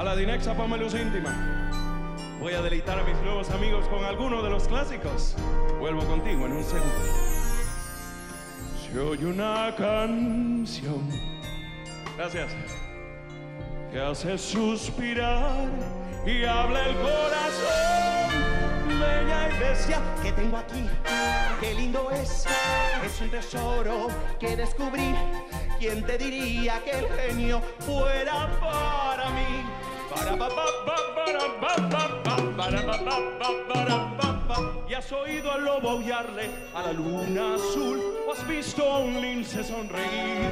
a la Dinexa Luz Íntima. Voy a deleitar a mis nuevos amigos con algunos de los clásicos. Vuelvo contigo en un segundo. Se oye una canción. Gracias. Que hace suspirar y habla el corazón. Bella iglesia que tengo aquí, qué lindo es, es un tesoro que descubrí. ¿Quién te diría que el genio fuera para Y has oído al lobo aullarle a la luna azul o has visto a un lince sonreír.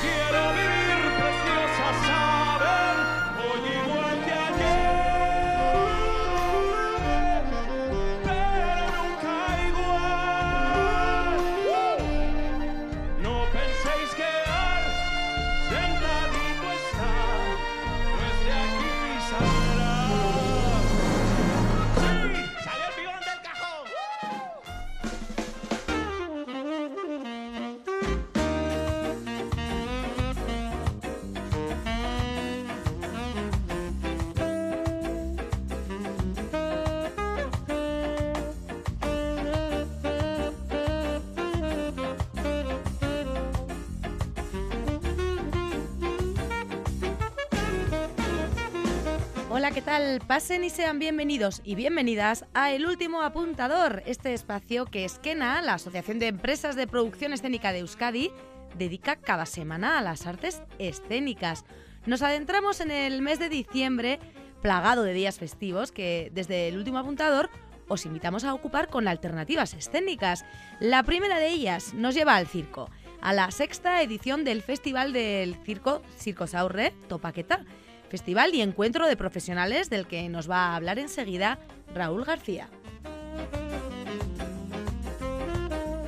Quiero vivir preciosa tal? Pasen y sean bienvenidos y bienvenidas a El Último Apuntador, este espacio que Esquena, la Asociación de Empresas de Producción Escénica de Euskadi, dedica cada semana a las artes escénicas. Nos adentramos en el mes de diciembre, plagado de días festivos, que desde El Último Apuntador os invitamos a ocupar con alternativas escénicas. La primera de ellas nos lleva al circo, a la sexta edición del Festival del Circo Circo Saurre Topaqueta festival y encuentro de profesionales del que nos va a hablar enseguida Raúl García.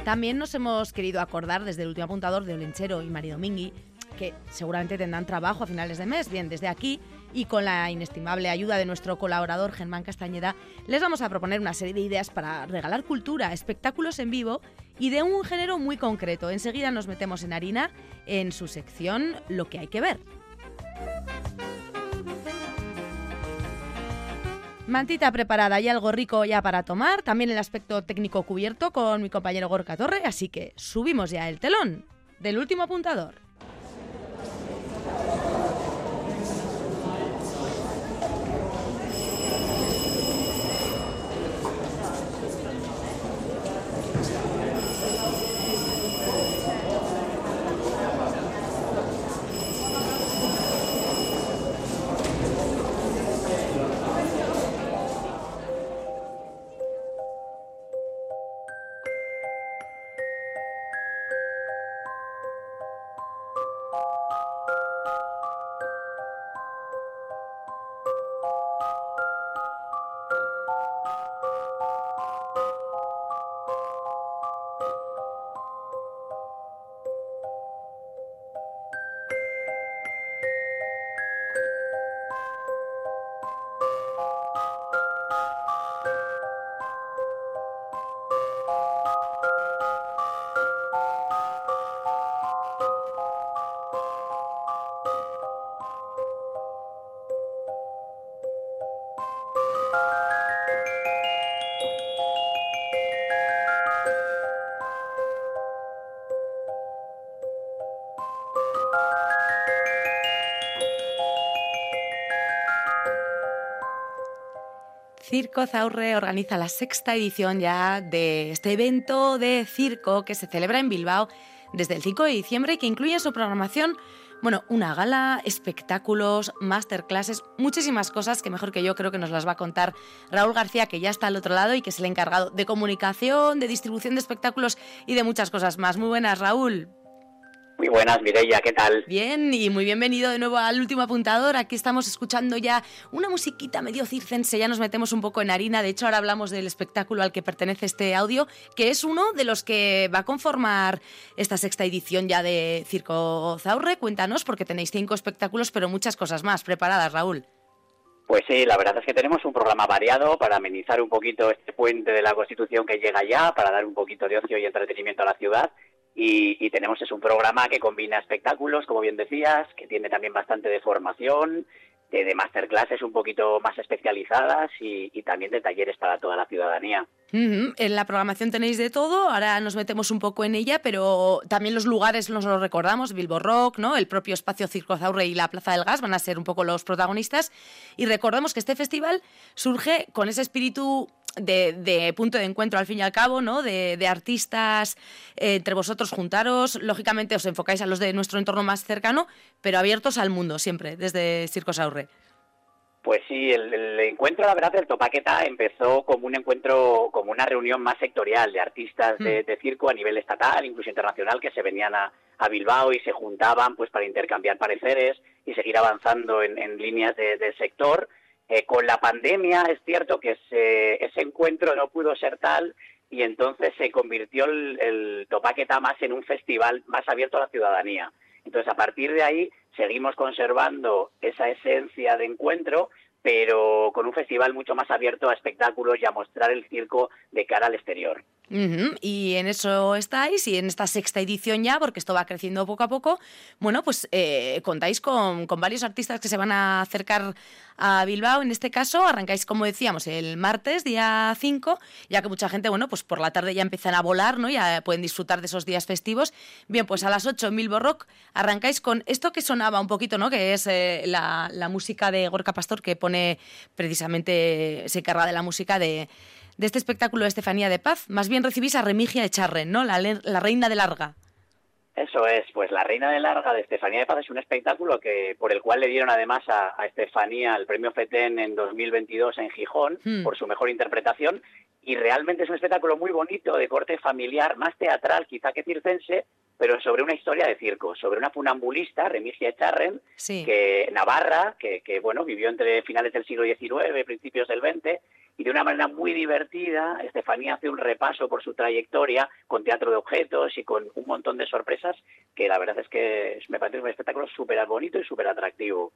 También nos hemos querido acordar desde el último apuntador de Olenchero y María Domingui, que seguramente tendrán trabajo a finales de mes. Bien, desde aquí y con la inestimable ayuda de nuestro colaborador Germán Castañeda, les vamos a proponer una serie de ideas para regalar cultura, espectáculos en vivo y de un género muy concreto. Enseguida nos metemos en harina en su sección Lo que hay que ver. Mantita preparada y algo rico ya para tomar, también el aspecto técnico cubierto con mi compañero Gorka Torre, así que subimos ya el telón del último apuntador. Circo Zaurre organiza la sexta edición ya de este evento de circo que se celebra en Bilbao desde el 5 de diciembre y que incluye en su programación, bueno, una gala, espectáculos, masterclasses, muchísimas cosas que mejor que yo creo que nos las va a contar Raúl García, que ya está al otro lado y que es el encargado de comunicación, de distribución de espectáculos y de muchas cosas más. Muy buenas, Raúl. Muy buenas, Mireia, ¿qué tal? Bien, y muy bienvenido de nuevo al último apuntador. Aquí estamos escuchando ya una musiquita medio circense, ya nos metemos un poco en harina. De hecho, ahora hablamos del espectáculo al que pertenece este audio, que es uno de los que va a conformar esta sexta edición ya de Circo Zaurre. Cuéntanos, porque tenéis cinco espectáculos, pero muchas cosas más preparadas, Raúl. Pues sí, la verdad es que tenemos un programa variado para amenizar un poquito este puente de la Constitución que llega ya, para dar un poquito de ocio y entretenimiento a la ciudad y, tenemos es un programa que combina espectáculos, como bien decías, que tiene también bastante de formación, de, masterclasses un poquito más especializadas y, también de talleres para toda la ciudadanía. En la programación tenéis de todo, ahora nos metemos un poco en ella, pero también los lugares nos los recordamos, Bilbo Rock, ¿no? el propio espacio Circo Zaurre y la Plaza del Gas van a ser un poco los protagonistas. Y recordemos que este festival surge con ese espíritu de, punto de encuentro al fin y al cabo, ¿no? De, artistas eh, entre vosotros juntaros. Lógicamente os enfocáis a los de nuestro entorno más cercano, pero abiertos al mundo siempre, desde Circo Saurre. Pues sí, el, encuentro, la verdad, del Topaqueta empezó como un encuentro, como una reunión más sectorial de artistas de, hmm. circo a nivel estatal, incluso internacional, que se venían a, Bilbao y se juntaban pues para intercambiar pareceres y seguir avanzando en, líneas de, del sector eh, con la pandemia es cierto que ese, encuentro no pudo ser tal y entonces se convirtió el, el más en un festival más abierto a la ciudadanía. Entonces, a partir de ahí, seguimos conservando esa esencia de encuentro, pero con un festival mucho más abierto a espectáculos y a mostrar el circo de cara al exterior. Y en eso estáis, y en esta sexta edición ya, porque esto va creciendo poco a poco, bueno, pues eh, contáis con, varios artistas que se van a acercar a Bilbao. En este caso, arrancáis, como decíamos, el martes, día 5, ya que mucha gente, bueno, pues por la tarde ya empiezan a volar, ¿no? Ya pueden disfrutar de esos días festivos. Bien, pues a las 8 en Bilbo Rock arrancáis con esto que sonaba un poquito, ¿no? Que es eh, la, música de Gorka Pastor, que pone precisamente, se encarga de la música de de este espectáculo de Estefanía de Paz. Más bien recibís a Remigia Echarren, ¿no? La, la reina de Larga. Eso es, pues La Reina de Larga de Estefanía de Paz es un espectáculo que por el cual le dieron además a, Estefanía el premio FETEN en 2022 en Gijón hmm. por su mejor interpretación y realmente es un espectáculo muy bonito de corte familiar, más teatral quizá que circense, pero sobre una historia de circo, sobre una funambulista, Remigia Echarren, que Navarra, que, que, bueno vivió entre finales del siglo XIX, principios del XX, y de una manera muy divertida, Estefanía hace un repaso por su trayectoria con teatro de objetos y con un montón de sorpresas que la verdad es que me parece un espectáculo súper bonito y súper atractivo.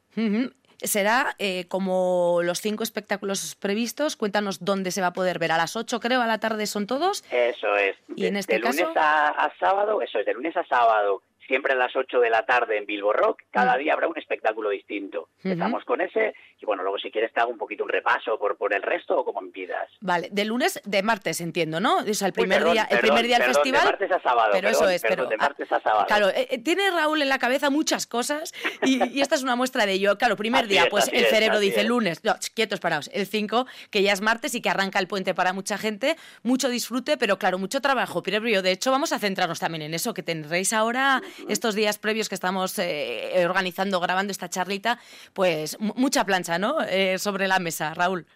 Será eh, como los cinco espectáculos previstos, cuéntanos dónde se va a poder ver, a las ocho creo, a la tarde son todos. Eso es. Y en este de lunes a, sábado, eso es, de lunes a sábado siempre a las 8 de la tarde en Bilbo Rock. Cada mm. día habrá un espectáculo distinto. Estamos con ese y bueno, luego si quieres te hago un poquito un repaso por, por el resto o como me pidas. Vale, de lunes, de martes entiendo, ¿no? O sea, el primer día, el primer día del festival. De martes a sábado. Pero eso es, pero de martes a sábado. Claro, eh, eh, tiene Raúl en la cabeza muchas cosas y, esta es una muestra de ello. Claro, primer día, pues el cerebro dice lunes, no, quietos parados, el 5, que ya es martes y que arranca el puente para mucha gente, mucho disfrute, pero claro, mucho trabajo previo. De hecho, vamos a centrarnos también en eso, que tendréis ahora estos días previos que estamos eh, organizando, grabando esta charlita, pues mucha plancha, ¿no? Eh, sobre la mesa, Raúl.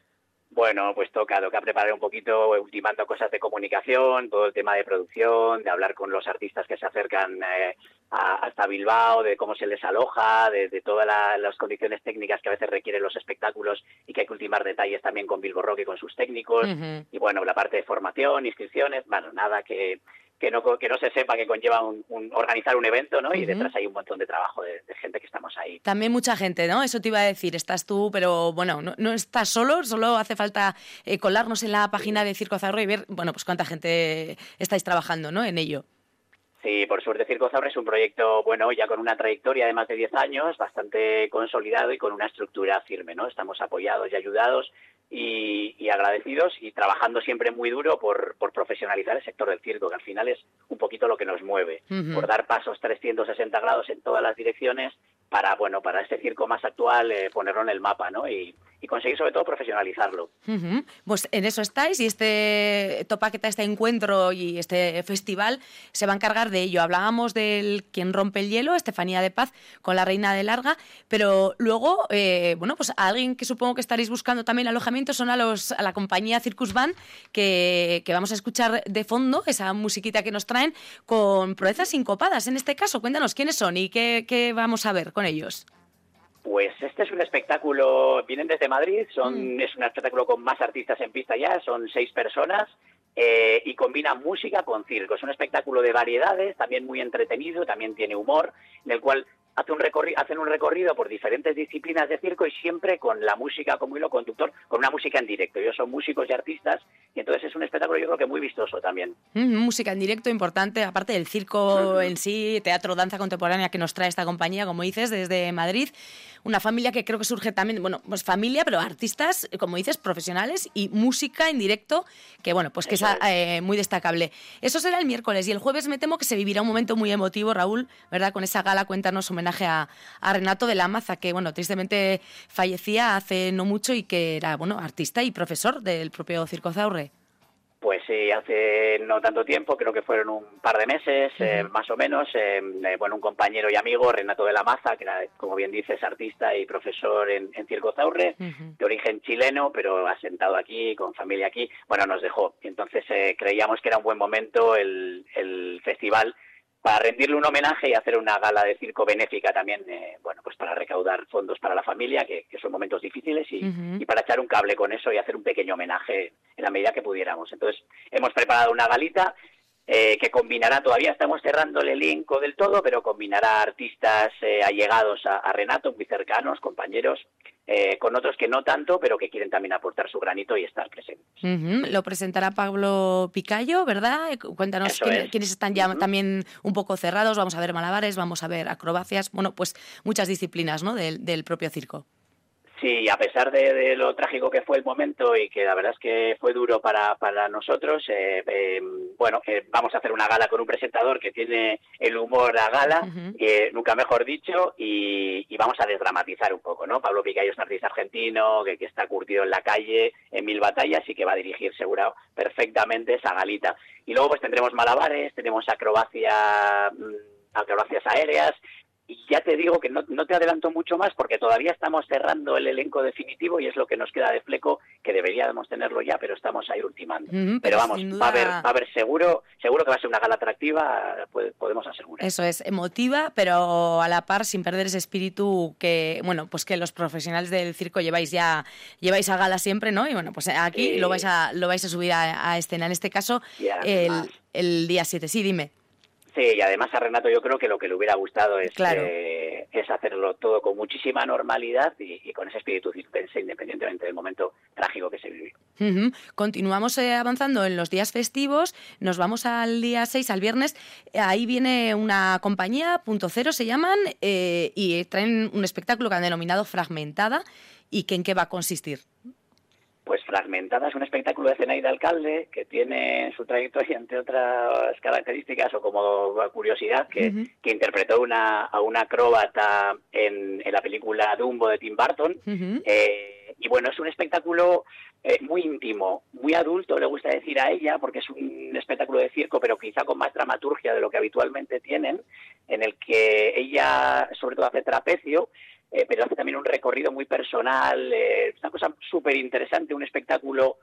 Bueno, pues toca, toca preparar un poquito, ultimando cosas de comunicación, todo el tema de producción, de hablar con los artistas que se acercan eh, hasta Bilbao, de cómo se les aloja, de, todas las condiciones técnicas que a veces requieren los espectáculos y que hay que ultimar detalles también con Bilbo Rock y con sus técnicos. Y bueno, la parte de formación, inscripciones, bueno, nada que que no, que no se sepa que conlleva un, organizar un evento, ¿no? Y detrás hay un montón de trabajo de, gente que estamos ahí. También mucha gente, ¿no? Eso te iba a decir, estás tú, pero bueno, no, estás solo, solo hace falta eh, colarnos en la página de Circo Zarro y ver, bueno, pues cuánta gente estáis trabajando, ¿no? En ello. Sí, por suerte Circo Zaurre es un proyecto, bueno, ya con una trayectoria de más de 10 años, bastante consolidado y con una estructura firme, ¿no? Estamos apoyados y ayudados y, agradecidos y trabajando siempre muy duro por, profesionalizar el sector del circo, que al final es un poquito lo que nos mueve, por dar pasos 360 grados en todas las direcciones para, bueno, para este circo más actual eh, ponerlo en el mapa, ¿no? Y, conseguir sobre todo profesionalizarlo. Pues en eso estáis y este Topaqueta, este encuentro y este festival se va a encargar de ello. Hablábamos del quien rompe el hielo, Estefanía de Paz, con la Reina de Larga, pero luego, eh, bueno, pues alguien que supongo que estaréis buscando también alojamiento son a, los, a la compañía Circus Band, que, que vamos a escuchar de fondo esa musiquita que nos traen con proezas sincopadas. En este caso, cuéntanos quiénes son y qué, qué vamos a ver con ellos? Pues este es un espectáculo, vienen desde Madrid, son, mm. es un espectáculo con más artistas en pista ya, son seis personas eh, y combina música con circo. Es un espectáculo de variedades, también muy entretenido, también tiene humor, en el cual hace un hacen un recorrido por diferentes disciplinas de circo y siempre con la música como hilo conductor, con una música en directo. Ellos son músicos y artistas y entonces es un espectáculo yo creo que muy vistoso también. Mm, música en directo importante, aparte del circo en sí, teatro, danza contemporánea que nos trae esta compañía, como dices, desde Madrid. Una familia que creo que surge también, bueno, pues familia, pero artistas, como dices, profesionales y música en directo, que bueno, pues que es, eh, muy destacable. Eso será el miércoles y el jueves me temo que se vivirá un momento muy emotivo, Raúl, ¿verdad? Con esa gala, cuéntanos homenaje a, Renato de la Maza, que bueno, tristemente fallecía hace no mucho y que era bueno, artista y profesor del propio Circo Zaurre. Pues sí, hace no tanto tiempo, creo que fueron un par de meses, eh, más o menos. Eh, eh, bueno, un compañero y amigo, Renato de la Maza, que era, como bien dices, artista y profesor en, Circo Zaurre, de origen chileno, pero asentado aquí, con familia aquí. Bueno, nos dejó. Entonces creíamos que era un buen momento el, el festival para rendirle un homenaje y hacer una gala de circo benéfica también, eh, bueno, pues para recaudar fondos para la familia, que, son momentos difíciles, y, para echar un cable con eso y hacer un pequeño homenaje en la medida que pudiéramos. Entonces, hemos preparado una galita eh, que combinará, todavía estamos cerrando el elenco del todo, pero combinará artistas eh, allegados a, Renato, muy cercanos, compañeros, eh, con otros que no tanto, pero que quieren también aportar su granito y estar presentes. Lo presentará Pablo Picayo, ¿verdad? Cuéntanos quiénes, están ya también un poco cerrados. Vamos a ver malabares, vamos a ver acrobacias, bueno, pues muchas disciplinas ¿no? del propio circo. Sí, a pesar de, lo trágico que fue el momento y que la verdad es que fue duro para, para nosotros, eh, eh, bueno, eh, vamos a hacer una gala con un presentador que tiene el humor a gala, nunca mejor dicho, y, vamos a desdramatizar un poco, ¿no? Pablo Picayo es un artista argentino que, que, está curtido en la calle, en mil batallas y que va a dirigir seguro perfectamente esa galita. Y luego pues tendremos malabares, tenemos acrobacia mm, acrobacias aéreas, y ya te digo que no, te adelanto mucho más porque todavía estamos cerrando el elenco definitivo y es lo que nos queda de fleco, que deberíamos tenerlo ya, pero estamos ahí ultimando. pero, vamos, va, a haber, va a haber seguro, seguro que va a ser una gala atractiva, podemos asegurar. Eso es, emotiva, pero a la par sin perder ese espíritu que, bueno, pues que los profesionales del circo lleváis ya, lleváis a gala siempre, ¿no? Y bueno, pues aquí lo vais a, lo vais a subir a, escena. En este caso, el, el día 7. Sí, dime. Sí, y además a Renato yo creo que lo que le hubiera gustado es, eh, es hacerlo todo con muchísima normalidad y, con ese espíritu circense, independientemente del momento trágico que se vivió. Continuamos eh, avanzando en los días festivos, nos vamos al día 6, al viernes, ahí viene una compañía, Punto Cero se llaman, eh, y traen un espectáculo que han denominado Fragmentada, y que en qué va a consistir pues fragmentada. Es un espectáculo de de alcalde que tiene su trayectoria, entre otras características, o como curiosidad, que, interpretó una, a una acróbata en, la película Dumbo de Tim Burton. Eh, y bueno, es un espectáculo eh, muy íntimo, muy adulto, le gusta decir a ella, porque es un espectáculo de circo, pero quizá con más dramaturgia de lo que habitualmente tienen, en el que ella sobre todo hace trapecio eh, pero hace también un recorrido muy personal, eh, es una cosa súper interesante, un espectáculo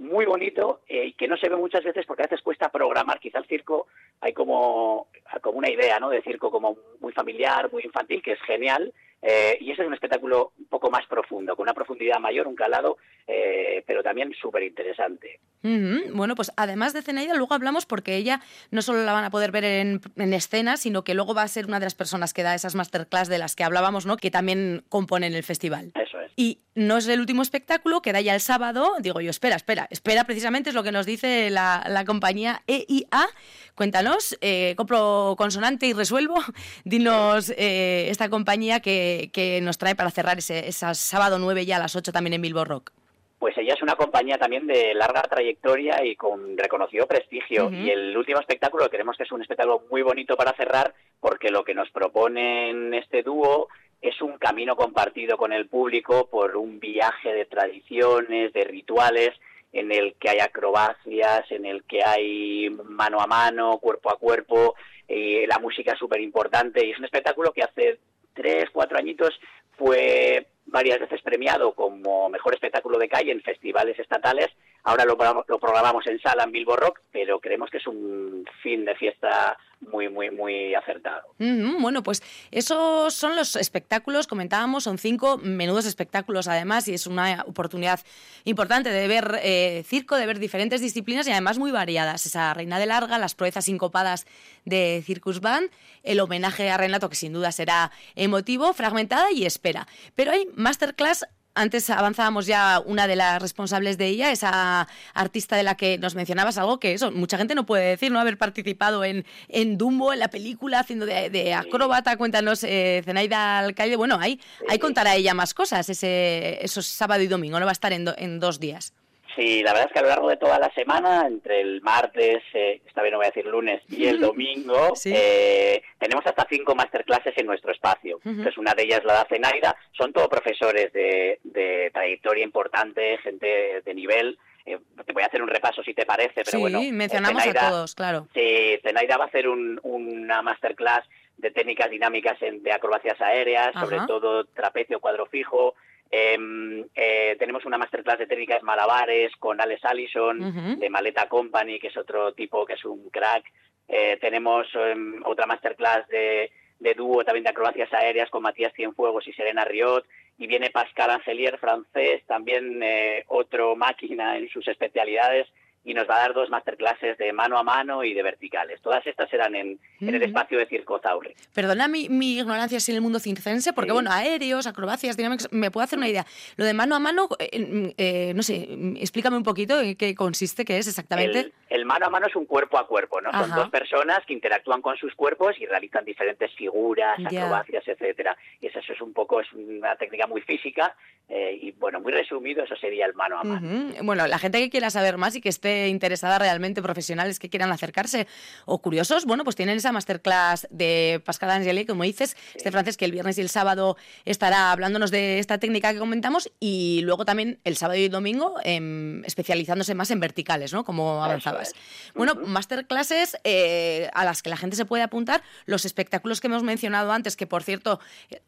muy bonito eh, y que no se ve muchas veces porque a veces cuesta programar. Quizá el circo hay como, como una idea ¿no? de circo como muy familiar, muy infantil, que es genial, eh, y ese es un espectáculo un poco más profundo, con una profundidad mayor, un calado, eh, pero también súper interesante. Bueno, pues además de Zenaida, luego hablamos porque ella no solo la van a poder ver en, escena, sino que luego va a ser una de las personas que da esas masterclass de las que hablábamos, ¿no? que también componen el festival. Eso es. Y no es el último espectáculo, que da ya el sábado. Digo yo, espera, espera, espera, precisamente es lo que nos dice la, la compañía EIA. Cuéntanos, eh, compro consonante y resuelvo. Dinos esta compañía que que, nos trae para cerrar ese, sábado 9 ya a las 8 también en Bilbo Rock? Pues ella es una compañía también de larga trayectoria y con reconocido prestigio. Y el último espectáculo, creemos que es un espectáculo muy bonito para cerrar, porque lo que nos proponen este dúo es un camino compartido con el público por un viaje de tradiciones, de rituales, en el que hay acrobacias, en el que hay mano a mano, cuerpo a cuerpo, y la música es súper importante. Y es un espectáculo que hace tres, cuatro añitos fue varias veces premiado como mejor espectáculo de calle en festivales estatales, Ahora lo, lo programamos en sala en Bilbo Rock, pero creemos que es un fin de fiesta muy, muy, muy acertado. bueno, pues esos son los espectáculos, comentábamos, son cinco menudos espectáculos además y es una oportunidad importante de ver eh, circo, de ver diferentes disciplinas y además muy variadas. Esa Reina de Larga, las proezas sincopadas de Circus Band, el homenaje a Renato que sin duda será emotivo, fragmentada y espera. Pero hay masterclass antes avanzábamos ya una de las responsables de ella, esa artista de la que nos mencionabas, algo que eso, mucha gente no puede decir, ¿no? Haber participado en, en Dumbo, en la película, haciendo de, acróbata. Cuéntanos, eh, Zenaida Alcaide. Bueno, ahí, hay contará ella más cosas, ese, esos sábado y domingo, no va a estar en, en dos días. Sí, la verdad es que a lo largo de toda la semana, entre el martes, eh, esta vez no voy a decir lunes, y el domingo, eh, tenemos hasta cinco masterclasses en nuestro espacio. Entonces, una de ellas la da Zenaida. Son todos profesores de, trayectoria importante, gente de nivel. Eh, te voy a hacer un repaso si te parece, pero bueno. Sí, mencionamos a todos, claro. Sí, Zenaida va a hacer una masterclass de técnicas dinámicas de acrobacias aéreas, sobre todo trapecio, cuadro fijo, Em, eh, tenemos una masterclass de técnicas malabares con Alex Allison de Maleta Company, que es otro tipo que es un crack. Eh, tenemos em, otra masterclass de, de dúo también de acrobacias aéreas con Matías Cienfuegos y Serena Riot. Y viene Pascal Angelier, francés, también eh, otro máquina en sus especialidades y nos va a dar dos masterclasses de mano a mano y de verticales. Todas estas serán en, el espacio de Circo Zaurri. Perdona mi, ignorancia en el mundo circense, porque bueno, aéreos, acrobacias, dinámicas, me puedo hacer una idea. Lo de mano a mano, eh, eh, no sé, explícame un poquito en qué consiste, qué es exactamente. El, mano a mano es un cuerpo a cuerpo, ¿no? Son dos personas que interactúan con sus cuerpos y realizan diferentes figuras, acrobacias, etcétera. Y eso, es un poco, es una técnica muy física eh, y bueno, muy resumido, eso sería el mano a mano. Bueno, la gente que quiera saber más y que esté interesada realmente, profesionales que quieran acercarse o curiosos, bueno, pues tienen esa masterclass de Pascal Angeli, como dices, este francés que el viernes y el sábado estará hablándonos de esta técnica que comentamos y luego también el sábado y el domingo em, especializándose más en verticales, ¿no? Como avanzabas. Bueno, masterclasses eh, a las que la gente se puede apuntar, los espectáculos que hemos mencionado antes, que por cierto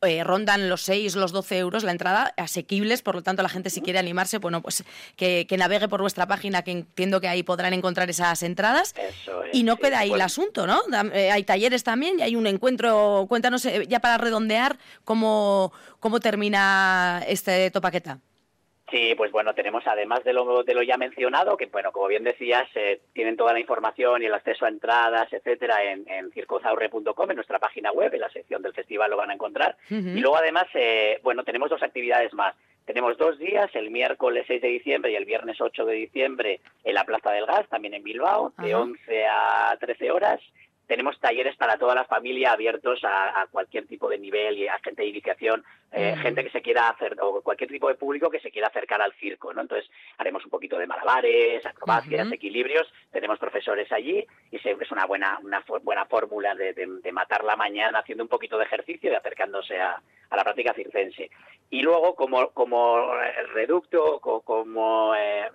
eh, rondan los 6, los 12 euros la entrada, asequibles, por lo tanto la gente si quiere animarse, bueno, pues que, que navegue por vuestra página, que entiendo que ahí podrán encontrar esas entradas. y no queda ahí el asunto, ¿no? Eh, hay talleres también y hay un encuentro. Cuéntanos eh, ya para redondear cómo, cómo termina este topaqueta. Sí, pues bueno, tenemos además de lo, de lo ya mencionado, que bueno, como bien decías, eh, tienen toda la información y el acceso a entradas, etcétera, en, en circozaurre.com, en nuestra página web, en la sección del festival lo van a encontrar. Y luego además, bueno, tenemos dos actividades más. Tenemos dos días, el miércoles 6 de diciembre y el viernes 8 de diciembre en la Plaza del Gas, también en Bilbao, de 11 a 13 horas. Tenemos talleres para toda la familia abiertos a, cualquier tipo de nivel y a gente de iniciación, eh, gente que se quiera hacer, o cualquier tipo de público que se quiera acercar al circo, ¿no? Entonces haremos un poquito de malabares, acrobacias, equilibrios, tenemos profesores allí y es una buena, una buena fórmula de, de, matar la mañana haciendo un poquito de ejercicio y acercándose a, a la práctica circense. Y luego, como, como reducto, como... Eh,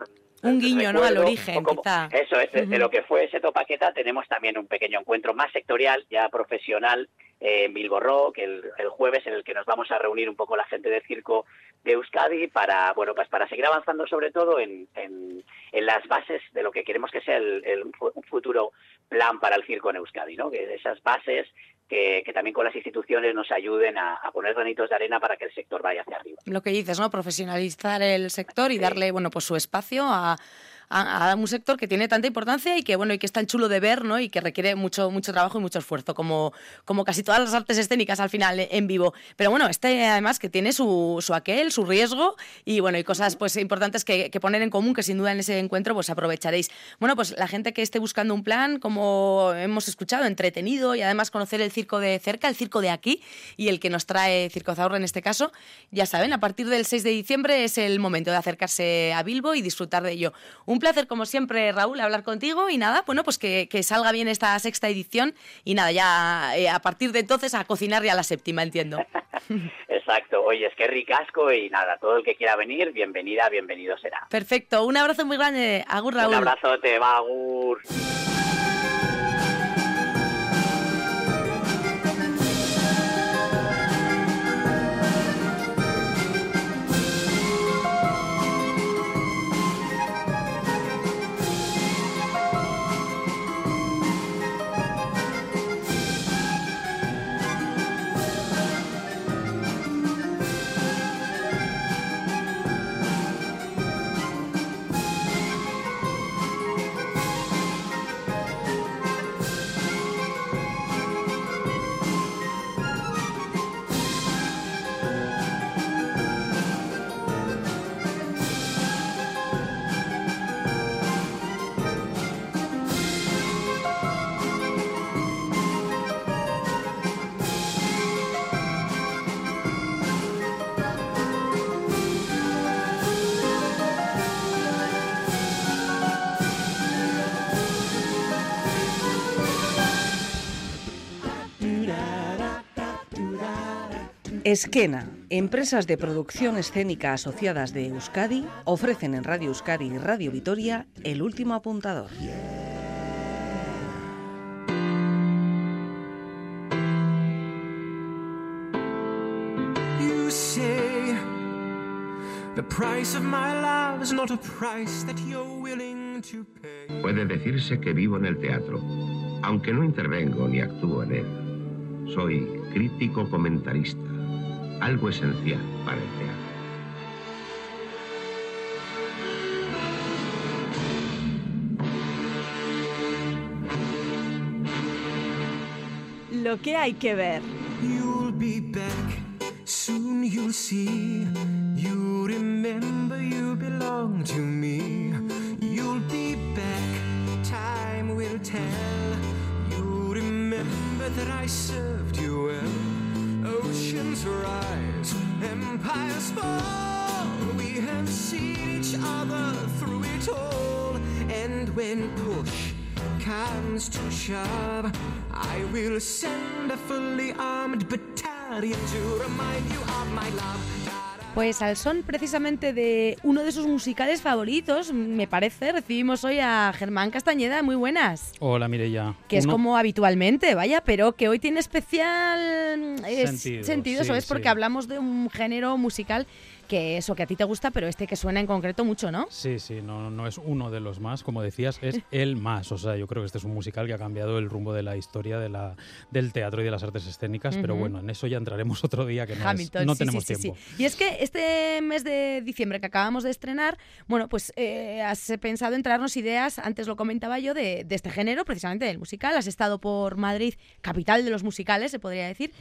un guiño, ¿no? Al origen, quizá. Eso es, de lo que fue ese Topaqueta tenemos también un pequeño encuentro más sectorial, ya profesional, eh, en Bilbo Rock, el, jueves, en el que nos vamos a reunir un poco la gente del circo de Euskadi para, bueno, pues para seguir avanzando sobre todo en, en, las bases de lo que queremos que sea el, el, un futuro plan para el circo en Euskadi, ¿no? Que esas bases que, también con las instituciones nos ayuden a, poner granitos de arena para que el sector vaya hacia arriba. Lo que dices, ¿no? Profesionalizar el sector y darle, bueno, pues su espacio a, a, un sector que tiene tanta importancia y que bueno y que es tan chulo de ver ¿no? y que requiere mucho mucho trabajo y mucho esfuerzo como, como casi todas las artes escénicas al final en vivo. Pero bueno este además que tiene su, su aquel su riesgo y bueno y cosas pues importantes que, que, poner en común que sin duda en ese encuentro pues aprovecharéis. Bueno pues la gente que esté buscando un plan como hemos escuchado entretenido y además conocer el circo de cerca el circo de aquí y el que nos trae Circo Zaurra en este caso ya saben a partir del 6 de diciembre es el momento de acercarse a Bilbo y disfrutar de ello. Un placer, como siempre, Raúl, hablar contigo y nada, bueno, pues que, salga bien esta sexta edición y nada, ya eh, a partir de entonces a cocinar ya la séptima, entiendo. Exacto, oye, es que ricasco y nada, todo el que quiera venir, bienvenida, bienvenido será. Perfecto, un abrazo muy grande, Agur Raúl. Un abrazote, va, Agur. Esquena, empresas de producción escénica asociadas de Euskadi, ofrecen en Radio Euskadi y Radio Vitoria el último apuntador. Puede decirse que vivo en el teatro, aunque no intervengo ni actúo en él. Soy crítico comentarista algo esencial para el teatro. Lo que hay que ver. You'll be back, soon you'll see. You remember you belong to me. You'll be back, time will tell. You remember that I served you well. Oceans rise, empires fall. We have seen each other through it all. And when push comes to shove, I will send a fully armed battalion to remind you of my love. Pues al son precisamente de uno de sus musicales favoritos, me parece, recibimos hoy a Germán Castañeda. Muy buenas. Hola, Mireya. Que es como habitualmente, vaya, pero que hoy tiene especial eh, sentido, eso es porque hablamos de un género musical que eso que a ti te gusta, pero este que suena en concreto mucho, ¿no? Sí, sí, no, no es uno de los más, como decías, es el más. O sea, yo creo que este es un musical que ha cambiado el rumbo de la historia de la, del teatro y de las artes escénicas, pero bueno, en eso ya entraremos otro día que no, no tenemos tiempo. Y es que este mes de diciembre que acabamos de estrenar, bueno, pues eh, has pensado en traernos ideas, antes lo comentaba yo, de, de, este género, precisamente del musical. Has estado por Madrid, capital de los musicales, se podría decir,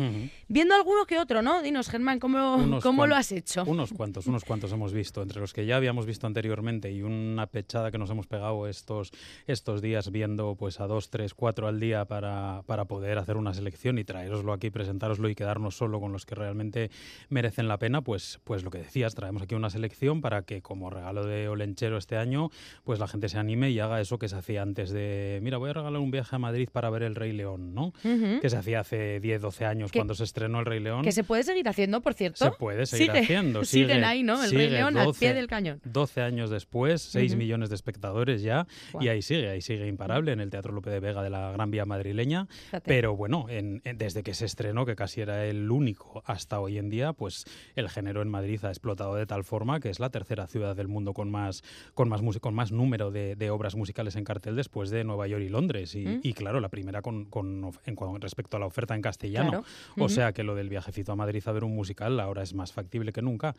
viendo alguno que otro, ¿no? Dinos, Germán, ¿cómo, ¿cómo lo has hecho? Unos cuantos, unos cuantos hemos visto, entre los que ya habíamos visto anteriormente y una pechada que nos hemos pegado estos, estos días viendo pues a dos, tres, cuatro al día para, para poder hacer una selección y traeroslo aquí, presentároslo y quedarnos solo con los que realmente merecen la pena, pues, pues lo que decías, traemos aquí una selección para que como regalo de Olenchero este año, pues la gente se anime y haga eso que se hacía antes de, mira, voy a regalar un viaje a Madrid para ver El Rey León, ¿no? Que se hacía hace 10, 12 años cuando se estrenó El Rey León. Que se puede seguir haciendo, por cierto. Se puede seguir haciendo, sí siguen ahí, ¿no? El Rey León al pie del cañón. 12 años después, 6 millones de espectadores ya, y ahí sigue, ahí sigue imparable en el Teatro Lope de Vega de la Gran Vía madrileña. Pero bueno, desde que se estrenó, que casi era el único hasta hoy en día, pues el género en Madrid ha explotado de tal forma que es la tercera ciudad del mundo con más, con más, con más número de, obras musicales en cartel después de Nueva York y Londres. Y, mm. claro, la primera con, con, respecto a la oferta en castellano. O sea que lo del viajecito a Madrid a ver un musical ahora es más factible que nunca.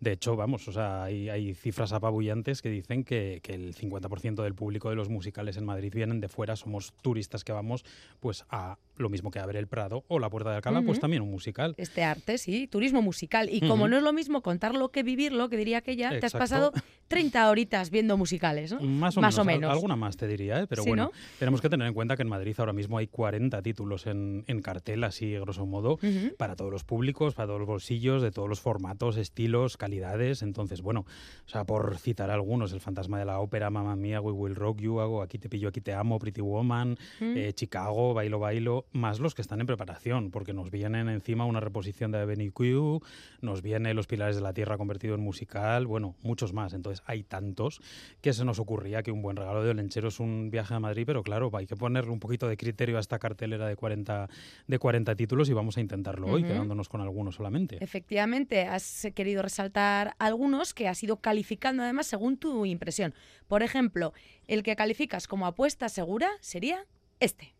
De hecho, vamos, o sea, hay, cifras apabullantes que dicen que, el 50% del público de los musicales en Madrid vienen de fuera, somos turistas que vamos pues a lo mismo que a ver el Prado o la Puerta de Alcalá, pues también un musical. Este arte, sí, turismo musical. Y como no es lo mismo contarlo que vivirlo, que diría que ya te has pasado 30 horitas viendo musicales, ¿no? Más o, menos, Alguna más te diría, ¿eh? pero bueno, tenemos que tener en cuenta que en Madrid ahora mismo hay 40 títulos en, en cartel, así grosso modo, para todos los públicos, para todos los bolsillos, de todos los formatos, estilos, calidades. Entonces, bueno, o sea, por citar algunos, El fantasma de la ópera, Mamma Mía, We Will Rock You, hago Aquí te pillo, aquí te amo, Pretty Woman, eh, Chicago, Bailo Bailo, más los que están en preparación, porque nos vienen encima una reposición de Avenue Q, nos viene Los Pilares de la Tierra convertido en musical, bueno, muchos más. Entonces, hay tantos que se nos ocurría que un buen regalo de Olenchero es un viaje a Madrid, pero claro, hay que ponerle un poquito de criterio a esta cartelera de 40, de 40 títulos y vamos a intentarlo hoy, quedándonos con algunos solamente. Efectivamente, has querido resaltar algunos que has ido calificando además según tu impresión. Por ejemplo, el que calificas como apuesta segura sería este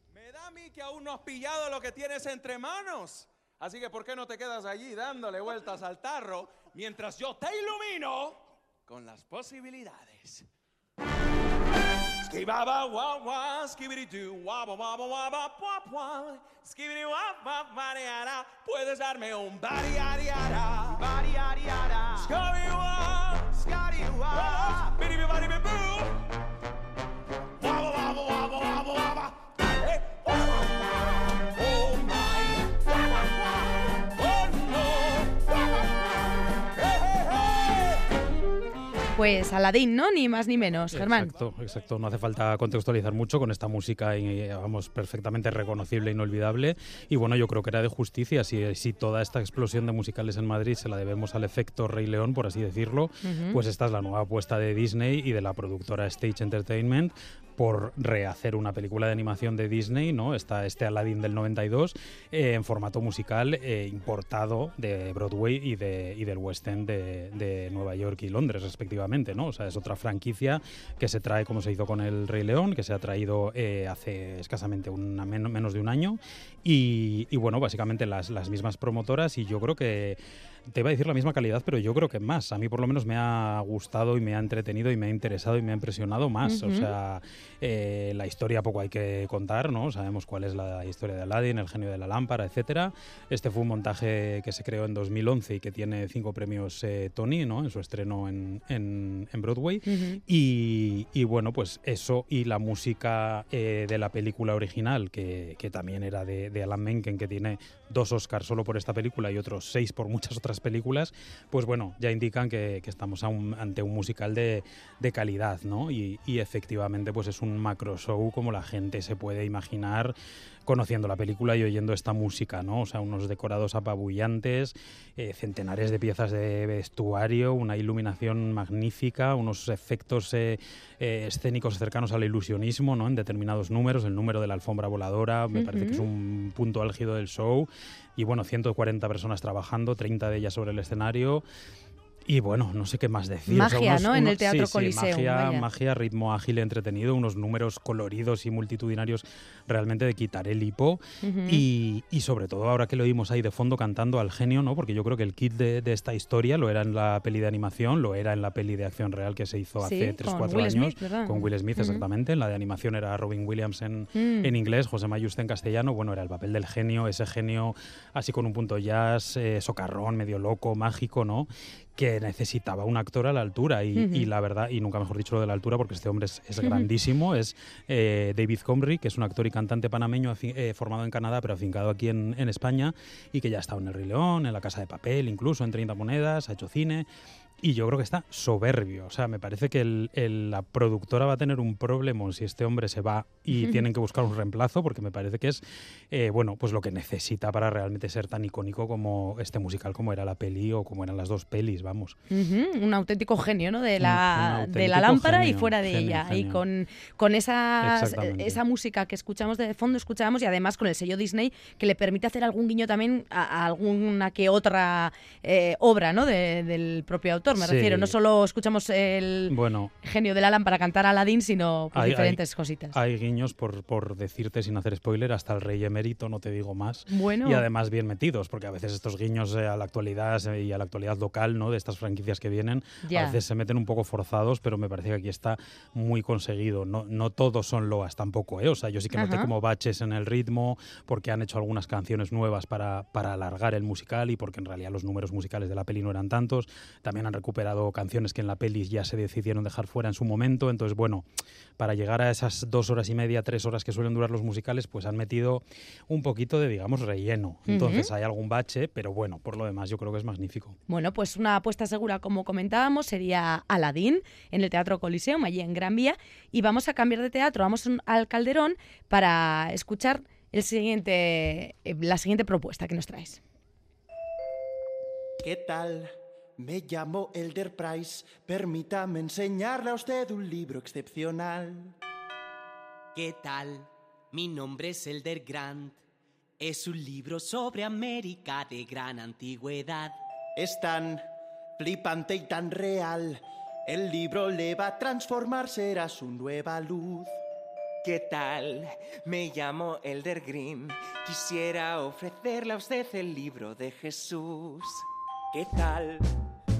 mí que aún no has pillado lo que tienes entre manos. Así que, ¿por qué no te quedas allí dándole vueltas al tarro mientras yo te ilumino con las posibilidades? Skibaba wawa, skibidi waba waba waba pua pua, skibidi waba variara, puedes darme un variariara, variariara, skabiwa, skadiwa, bidi bidi bidi boo. Pues Aladdin, ¿no? Ni más ni menos, Germán. Exacto, exacto. No hace falta contextualizar mucho con esta música, y, vamos, perfectamente reconocible, e inolvidable. Y bueno, yo creo que era de justicia si, si toda esta explosión de musicales en Madrid se la debemos al efecto Rey León, por así decirlo, pues esta es la nueva apuesta de Disney y de la productora Stage Entertainment por rehacer una película de animación de Disney, ¿no? Está este Aladdin del 92 eh, en formato musical eh, importado de Broadway y, de, y del West End de, de, Nueva York y Londres, respectivamente, ¿no? O sea, es otra franquicia que se trae como se hizo con El Rey León, que se ha traído eh, hace escasamente una, menos de un año y, y bueno, básicamente las, las mismas promotoras y yo creo que te iba a decir la misma calidad, pero yo creo que más. A mí por lo menos me ha gustado y me ha entretenido y me ha interesado y me ha impresionado más. O sea, eh, la historia poco hay que contar, ¿no? Sabemos cuál es la historia de Aladdin, el genio de la lámpara, etcétera. Este fue un montaje que se creó en 2011 y que tiene cinco premios eh, Tony, ¿no? En su estreno en, en, Broadway. y, y, bueno, pues eso y la música eh, de la película original, que, que también era de, de Alan Menken, que tiene dos Oscars solo por esta película y otros seis por muchas otras películas, pues bueno, ya indican que, estamos ante un musical de, calidad, ¿no? Y, y, efectivamente, pues es un macro show como la gente se puede imaginar conociendo la película y oyendo esta música, ¿no? O sea, unos decorados apabullantes, eh, centenares de piezas de vestuario, una iluminación magnífica, unos efectos eh, eh, escénicos cercanos al ilusionismo, ¿no? En determinados números, el número de la alfombra voladora, me parece que es un punto álgido del show. Y bueno, 140 personas trabajando, 30 de ellas sobre el escenario. Y bueno, no sé qué más decir. Magia, ¿no? en el Teatro Coliseo. magia, magia, ritmo ágil, entretenido, unos números coloridos y multitudinarios realmente de quitar el hipo. y, sobre todo ahora que lo oímos ahí de fondo cantando al genio, ¿no? Porque yo creo que el kit de, esta historia lo era en la peli de animación, lo era en la peli de acción real que se hizo hace 3-4 años. con Will Smith, exactamente. La de animación era Robin Williams en, mm. en inglés, José Mayuste en castellano. Bueno, era el papel del genio, ese genio así con un punto jazz, eh, socarrón, medio loco, mágico, ¿no? que necesitaba un actor a la altura y, la verdad, y nunca mejor dicho lo de la altura porque este hombre es, grandísimo, es eh, David Comrie, que es un actor y cantante panameño eh, formado en Canadá pero afincado aquí en, en, España y que ya ha estado en El Rey León, en La Casa de Papel, incluso en 30 Monedas, ha hecho cine y yo creo que está soberbio. O sea, me parece que la productora va a tener un problema si este hombre se va y tienen que buscar un reemplazo, porque me parece que es, eh, bueno, pues lo que necesita para realmente ser tan icónico como este musical, como era la peli o como eran las dos pelis, vamos. Un auténtico genio, ¿no? De la, de la lámpara y fuera de ella. Y con, con esa, esa música que escuchamos de fondo, escuchamos y además con el sello Disney que le permite hacer algún guiño también a, alguna que otra eh, obra, ¿no? del propio autor me refiero. No solo escuchamos el bueno, genio de la lámpara cantar Aladdin, sino pues, diferentes cositas. Hay guiños, por, por decirte sin hacer spoiler, hasta el rey emérito, no te digo más. Bueno. Y además bien metidos, porque a veces estos guiños eh, a la actualidad y a la actualidad local ¿no? de estas franquicias que vienen, a veces se meten un poco forzados, pero me parece que aquí está muy conseguido. No, no todos son loas tampoco, ¿eh? O sea, yo sí que noté como baches en el ritmo, porque han hecho algunas canciones nuevas para, para alargar el musical y porque en realidad los números musicales de la peli no eran tantos. También han recuperado canciones que en la peli ya se decidieron dejar fuera en su momento. Entonces, bueno, para llegar a esas dos horas y media, tres horas que suelen durar los musicales, pues han metido un poquito de, digamos, relleno. Entonces hay algún bache, pero bueno, por lo demás yo creo que es magnífico. Bueno, pues una apuesta segura, como comentábamos, sería Aladdin en el Teatro Coliseum, allí en Gran Vía. Y vamos a cambiar de teatro, vamos al Calderón para escuchar el siguiente, eh, la siguiente propuesta que nos traes. ¿Qué tal? Me llamo Elder Price, permítame enseñarle a usted un libro excepcional. ¿Qué tal? Mi nombre es Elder Grant. Es un libro sobre América de gran antigüedad. Es tan flipante y tan real. El libro le va a transformar, será su nueva luz. ¿Qué tal? Me llamo Elder Grimm. Quisiera ofrecerle a usted el libro de Jesús. ¿Qué tal?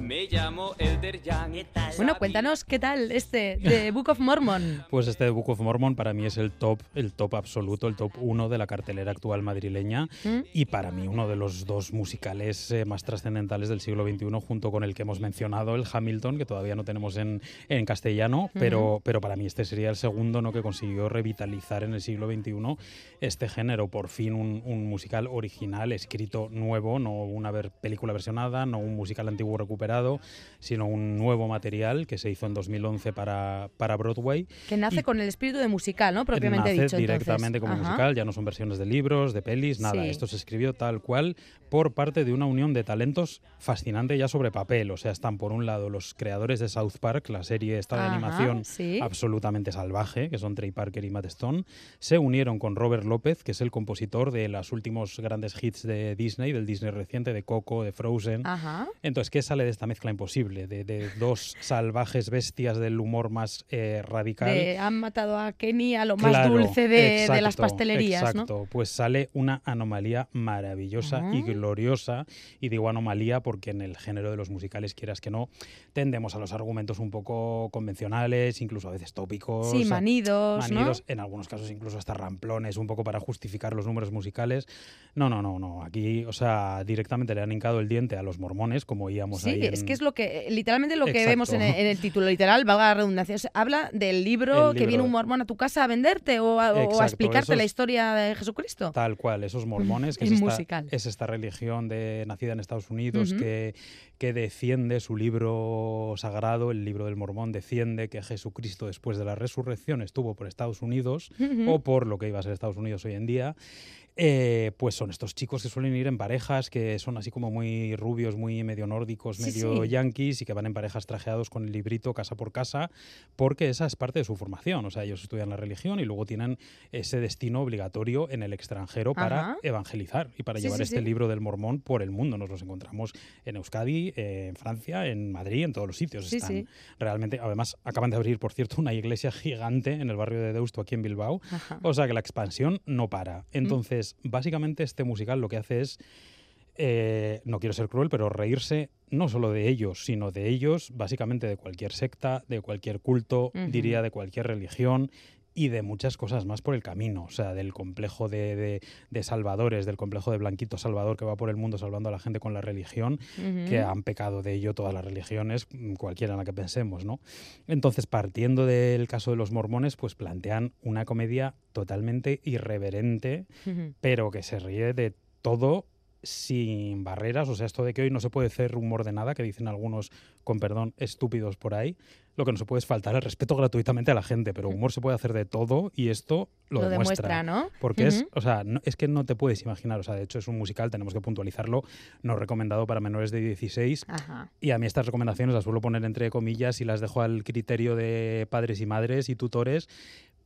Me llamo Elder Young. Bueno, cuéntanos qué tal este de Book of Mormon. Pues este de Book of Mormon para mí es el top, el top absoluto, el top uno de la cartelera actual madrileña ¿Mm? y para mí uno de los dos musicales eh, más trascendentales del siglo XXI junto con el que hemos mencionado, el Hamilton, que todavía no tenemos en, en castellano, pero, pero para mí este sería el segundo ¿no? que consiguió revitalizar en el siglo XXI este género. Por fin un, un musical original, escrito nuevo, no una ver, película versionada, no un musical antiguo recuperado recuperado, sino un nuevo material que se hizo en 2011 para, para Broadway. Que nace con el espíritu de musical, ¿no? Propiamente nace dicho. directamente como musical, ya no son versiones de libros, de pelis, nada. Esto se escribió tal cual por parte de una unión de talentos fascinante ya sobre papel. O sea, están por un lado los creadores de South Park, la serie esta de animación absolutamente salvaje, que son Trey Parker y Matt Stone, se unieron con Robert López, que es el compositor de los últimos grandes hits de Disney, del Disney reciente, de Coco, de Frozen. Entonces, ¿qué sale de esta mezcla imposible? De, dos salvajes bestias del humor más eh, radical. han matado a Kenny a lo más dulce de, las pastelerías. Exacto, pues sale una anomalía maravillosa y gloriosa gloriosa, y digo anomalía porque en el género de los musicales, quieras que no, tendemos a los argumentos un poco convencionales, incluso a veces tópicos. Sí, manidos. Manidos, en algunos casos incluso hasta ramplones, un poco para justificar los números musicales. No, no, no, no. Aquí, o sea, directamente le han hincado el diente a los mormones, como oíamos ahí. Sí, es que es lo que, literalmente lo que vemos en el, título literal, valga la redundancia. habla del libro, que viene un mormón a tu casa a venderte o a, explicarte la historia de Jesucristo. Tal cual, esos mormones, que es, esta, es esta religión de, nacida en Estados Unidos que, que defiende su libro sagrado, el libro del Mormón, defiende que Jesucristo después de la resurrección estuvo por Estados Unidos o por lo que iba a ser Estados Unidos hoy en día eh, pues son estos chicos que suelen ir en parejas, que son así como muy rubios, muy medio nórdicos, medio yanquis y que van en parejas trajeados con el librito casa por casa, porque esa es parte de su formación. O sea, ellos estudian la religión y luego tienen ese destino obligatorio en el extranjero para evangelizar y para llevar este libro del mormón por el mundo. Nos los encontramos en Euskadi, en Francia, en Madrid, en todos los sitios. Están realmente, además, acaban de abrir, por cierto, una iglesia gigante en el barrio de Deusto, aquí en Bilbao. O sea que la expansión no para. Mm. Entonces, básicamente este musical lo que hace es, eh, no quiero ser cruel, pero reírse no solo de ellos, sino de ellos, básicamente de cualquier secta, de cualquier culto, diría de cualquier religión y de muchas cosas más por el camino, o sea, del complejo de, salvadores, del complejo de Blanquito Salvador que va por el mundo salvando a la gente con la religión, que han pecado de ello todas las religiones, mm, cualquiera en la que pensemos, ¿no? Entonces, partiendo del caso de los mormones, pues plantean una comedia totalmente irreverente, pero que se ríe de todo sin barreras, o sea, esto de que hoy no se puede hacer humor de nada, que dicen algunos, con perdón, estúpidos por ahí, lo que no se puede es faltar el respeto gratuitamente a la gente, pero humor se puede hacer de todo y esto lo, demuestra, ¿no? Porque es, o sea, es que no te puedes imaginar, o sea, de hecho es un musical, tenemos que puntualizarlo, no recomendado para menores de 16 y a mí estas recomendaciones las suelo poner entre comillas y las dejo al criterio de padres y madres y tutores,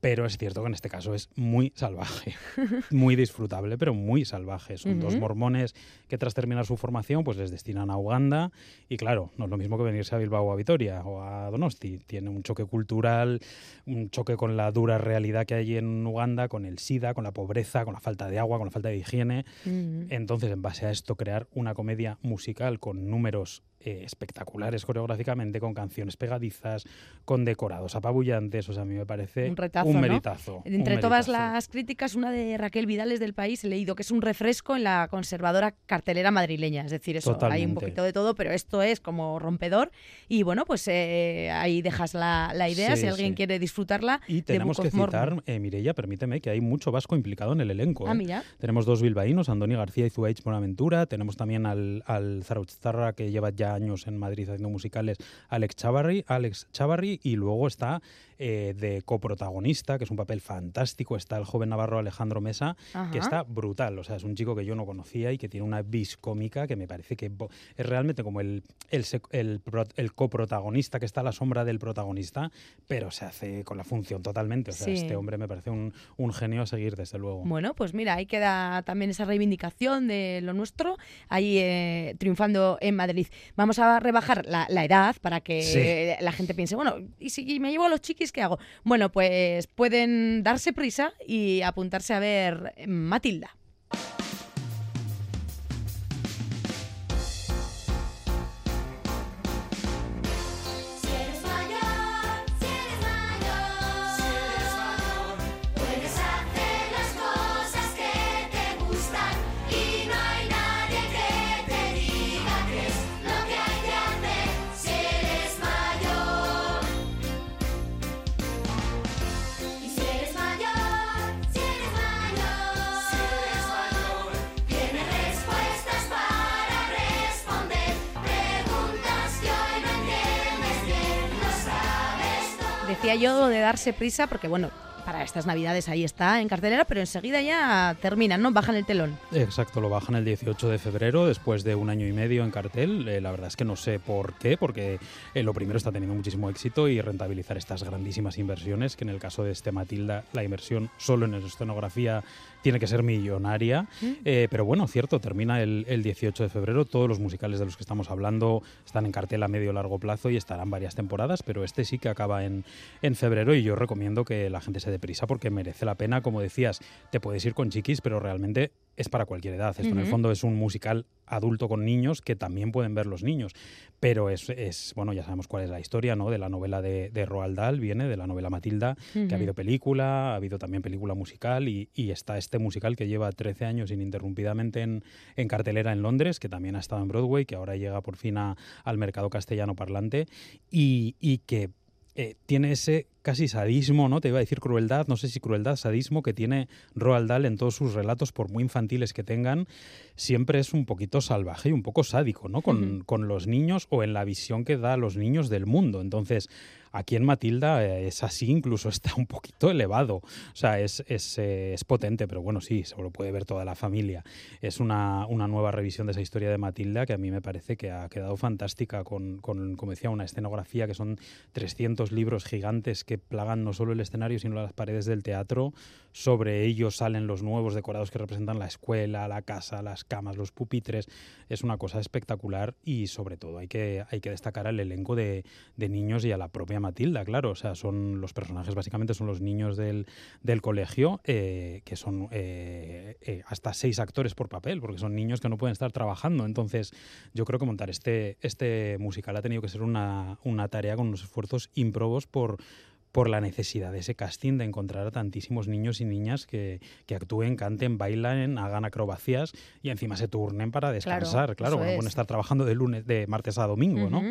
pero es cierto que en este caso es muy salvaje, muy disfrutable, pero muy salvaje. Son dos mormones que tras terminar su formación pues les destinan a Uganda y claro, no es lo mismo que venirse a Bilbao o a Vitoria o a Donosti. Tiene un choque cultural, un choque con la dura realidad que hay en Uganda, con el SIDA, con la pobreza, con la falta de agua, con la falta de higiene. Entonces, en base a esto, crear una comedia musical con números eh, espectaculares coreográficamente, con canciones pegadizas, con decorados apabullantes. O sea, a mí me parece un, meritazo. Entre todas las críticas, una de Raquel Vidales del País he leído que es un refresco en la conservadora cartelera madrileña. Es decir, eso hay un poquito de todo, pero esto es como rompedor. Y bueno, pues eh, ahí dejas la, idea si alguien quiere disfrutarla. Y tenemos que citar, eh, Mireia, permíteme, que hay mucho vasco implicado en el elenco. Ah, tenemos dos bilbaínos, Andoni García y Zuaich Bonaventura. Tenemos también al, al que lleva ya años en Madrid haciendo musicales, Alex Chavarri, Alex Chavarri y luego está eh, de coprotagonista, que es un papel fantástico, está el joven navarro Alejandro Mesa, que está brutal, o sea, es un chico que yo no conocía y que tiene una vis cómica que me parece que es realmente como el, el, el, coprotagonista que está a la sombra del protagonista, pero se hace con la función totalmente, o sea, este hombre me parece un, un genio a seguir, desde luego. Bueno, pues mira, ahí queda también esa reivindicación de lo nuestro, ahí eh, triunfando en Madrid. Vamos a rebajar la, edad para que la gente piense, bueno, ¿y si me llevo a los chiquis ¿qué hago? Bueno, pues pueden darse prisa y apuntarse a ver Matilda. Yo de darse prisa, porque bueno, para estas navidades ahí está en cartelera, pero enseguida ya terminan, ¿no? Bajan el telón. Exacto, lo bajan el 18 de febrero, después de un año y medio en cartel. Eh, la verdad es que no sé por qué, porque eh, lo primero está teniendo muchísimo éxito y rentabilizar estas grandísimas inversiones, que en el caso de este Matilda, la inversión solo en escenografía tiene que ser millonaria. Eh, pero bueno, cierto, termina el, 18 de febrero. Todos los musicales de los que estamos hablando están en cartel a medio largo plazo y estarán varias temporadas, pero este sí que acaba en, en febrero y yo recomiendo que la gente se dé prisa porque merece la pena. Como decías, te puedes ir con chiquis, pero realmente es para cualquier edad. Esto en el fondo es un musical adulto con niños que también pueden ver los niños. Pero es, es bueno, ya sabemos cuál es la historia, ¿no? De la novela de, Roald Dahl, viene de la novela Matilda, que ha habido película, ha habido también película musical y, está este musical que lleva 13 años ininterrumpidamente en, en, cartelera en Londres, que también ha estado en Broadway, que ahora llega por fin al mercado castellano parlante y, y que eh, tiene ese casi sadismo, ¿no? Te iba a decir crueldad, no sé si crueldad, sadismo que tiene Roald Dahl en todos sus relatos, por muy infantiles que tengan, siempre es un poquito salvaje y un poco sádico, ¿no? Con, con los niños o en la visión que da a los niños del mundo. Entonces, Aquí en Matilda eh, es así, incluso está un poquito elevado. O sea, es, es, eh, es, potente, pero bueno, sí, se lo puede ver toda la familia. Es una, una, nueva revisión de esa historia de Matilda que a mí me parece que ha quedado fantástica con, con, como decía, una escenografía que son 300 libros gigantes que plagan no solo el escenario, sino las paredes del teatro. Sobre ellos salen los nuevos decorados que representan la escuela, la casa, las camas, los pupitres. Es una cosa espectacular y sobre todo hay que, hay que destacar al elenco de, de niños y a la propia Matilda, claro. O sea, son los personajes básicamente son los niños del, del colegio, eh, que son eh, eh, hasta seis actores por papel, porque son niños que no pueden estar trabajando. Entonces, yo creo que montar este, este musical ha tenido que ser una, una tarea con unos esfuerzos improbos por por la necesidad de ese casting de encontrar a tantísimos niños y niñas que, que actúen, canten, bailen, hagan acrobacias y encima se turnen para descansar. Claro, no pueden estar trabajando de lunes, de martes a domingo, ¿no?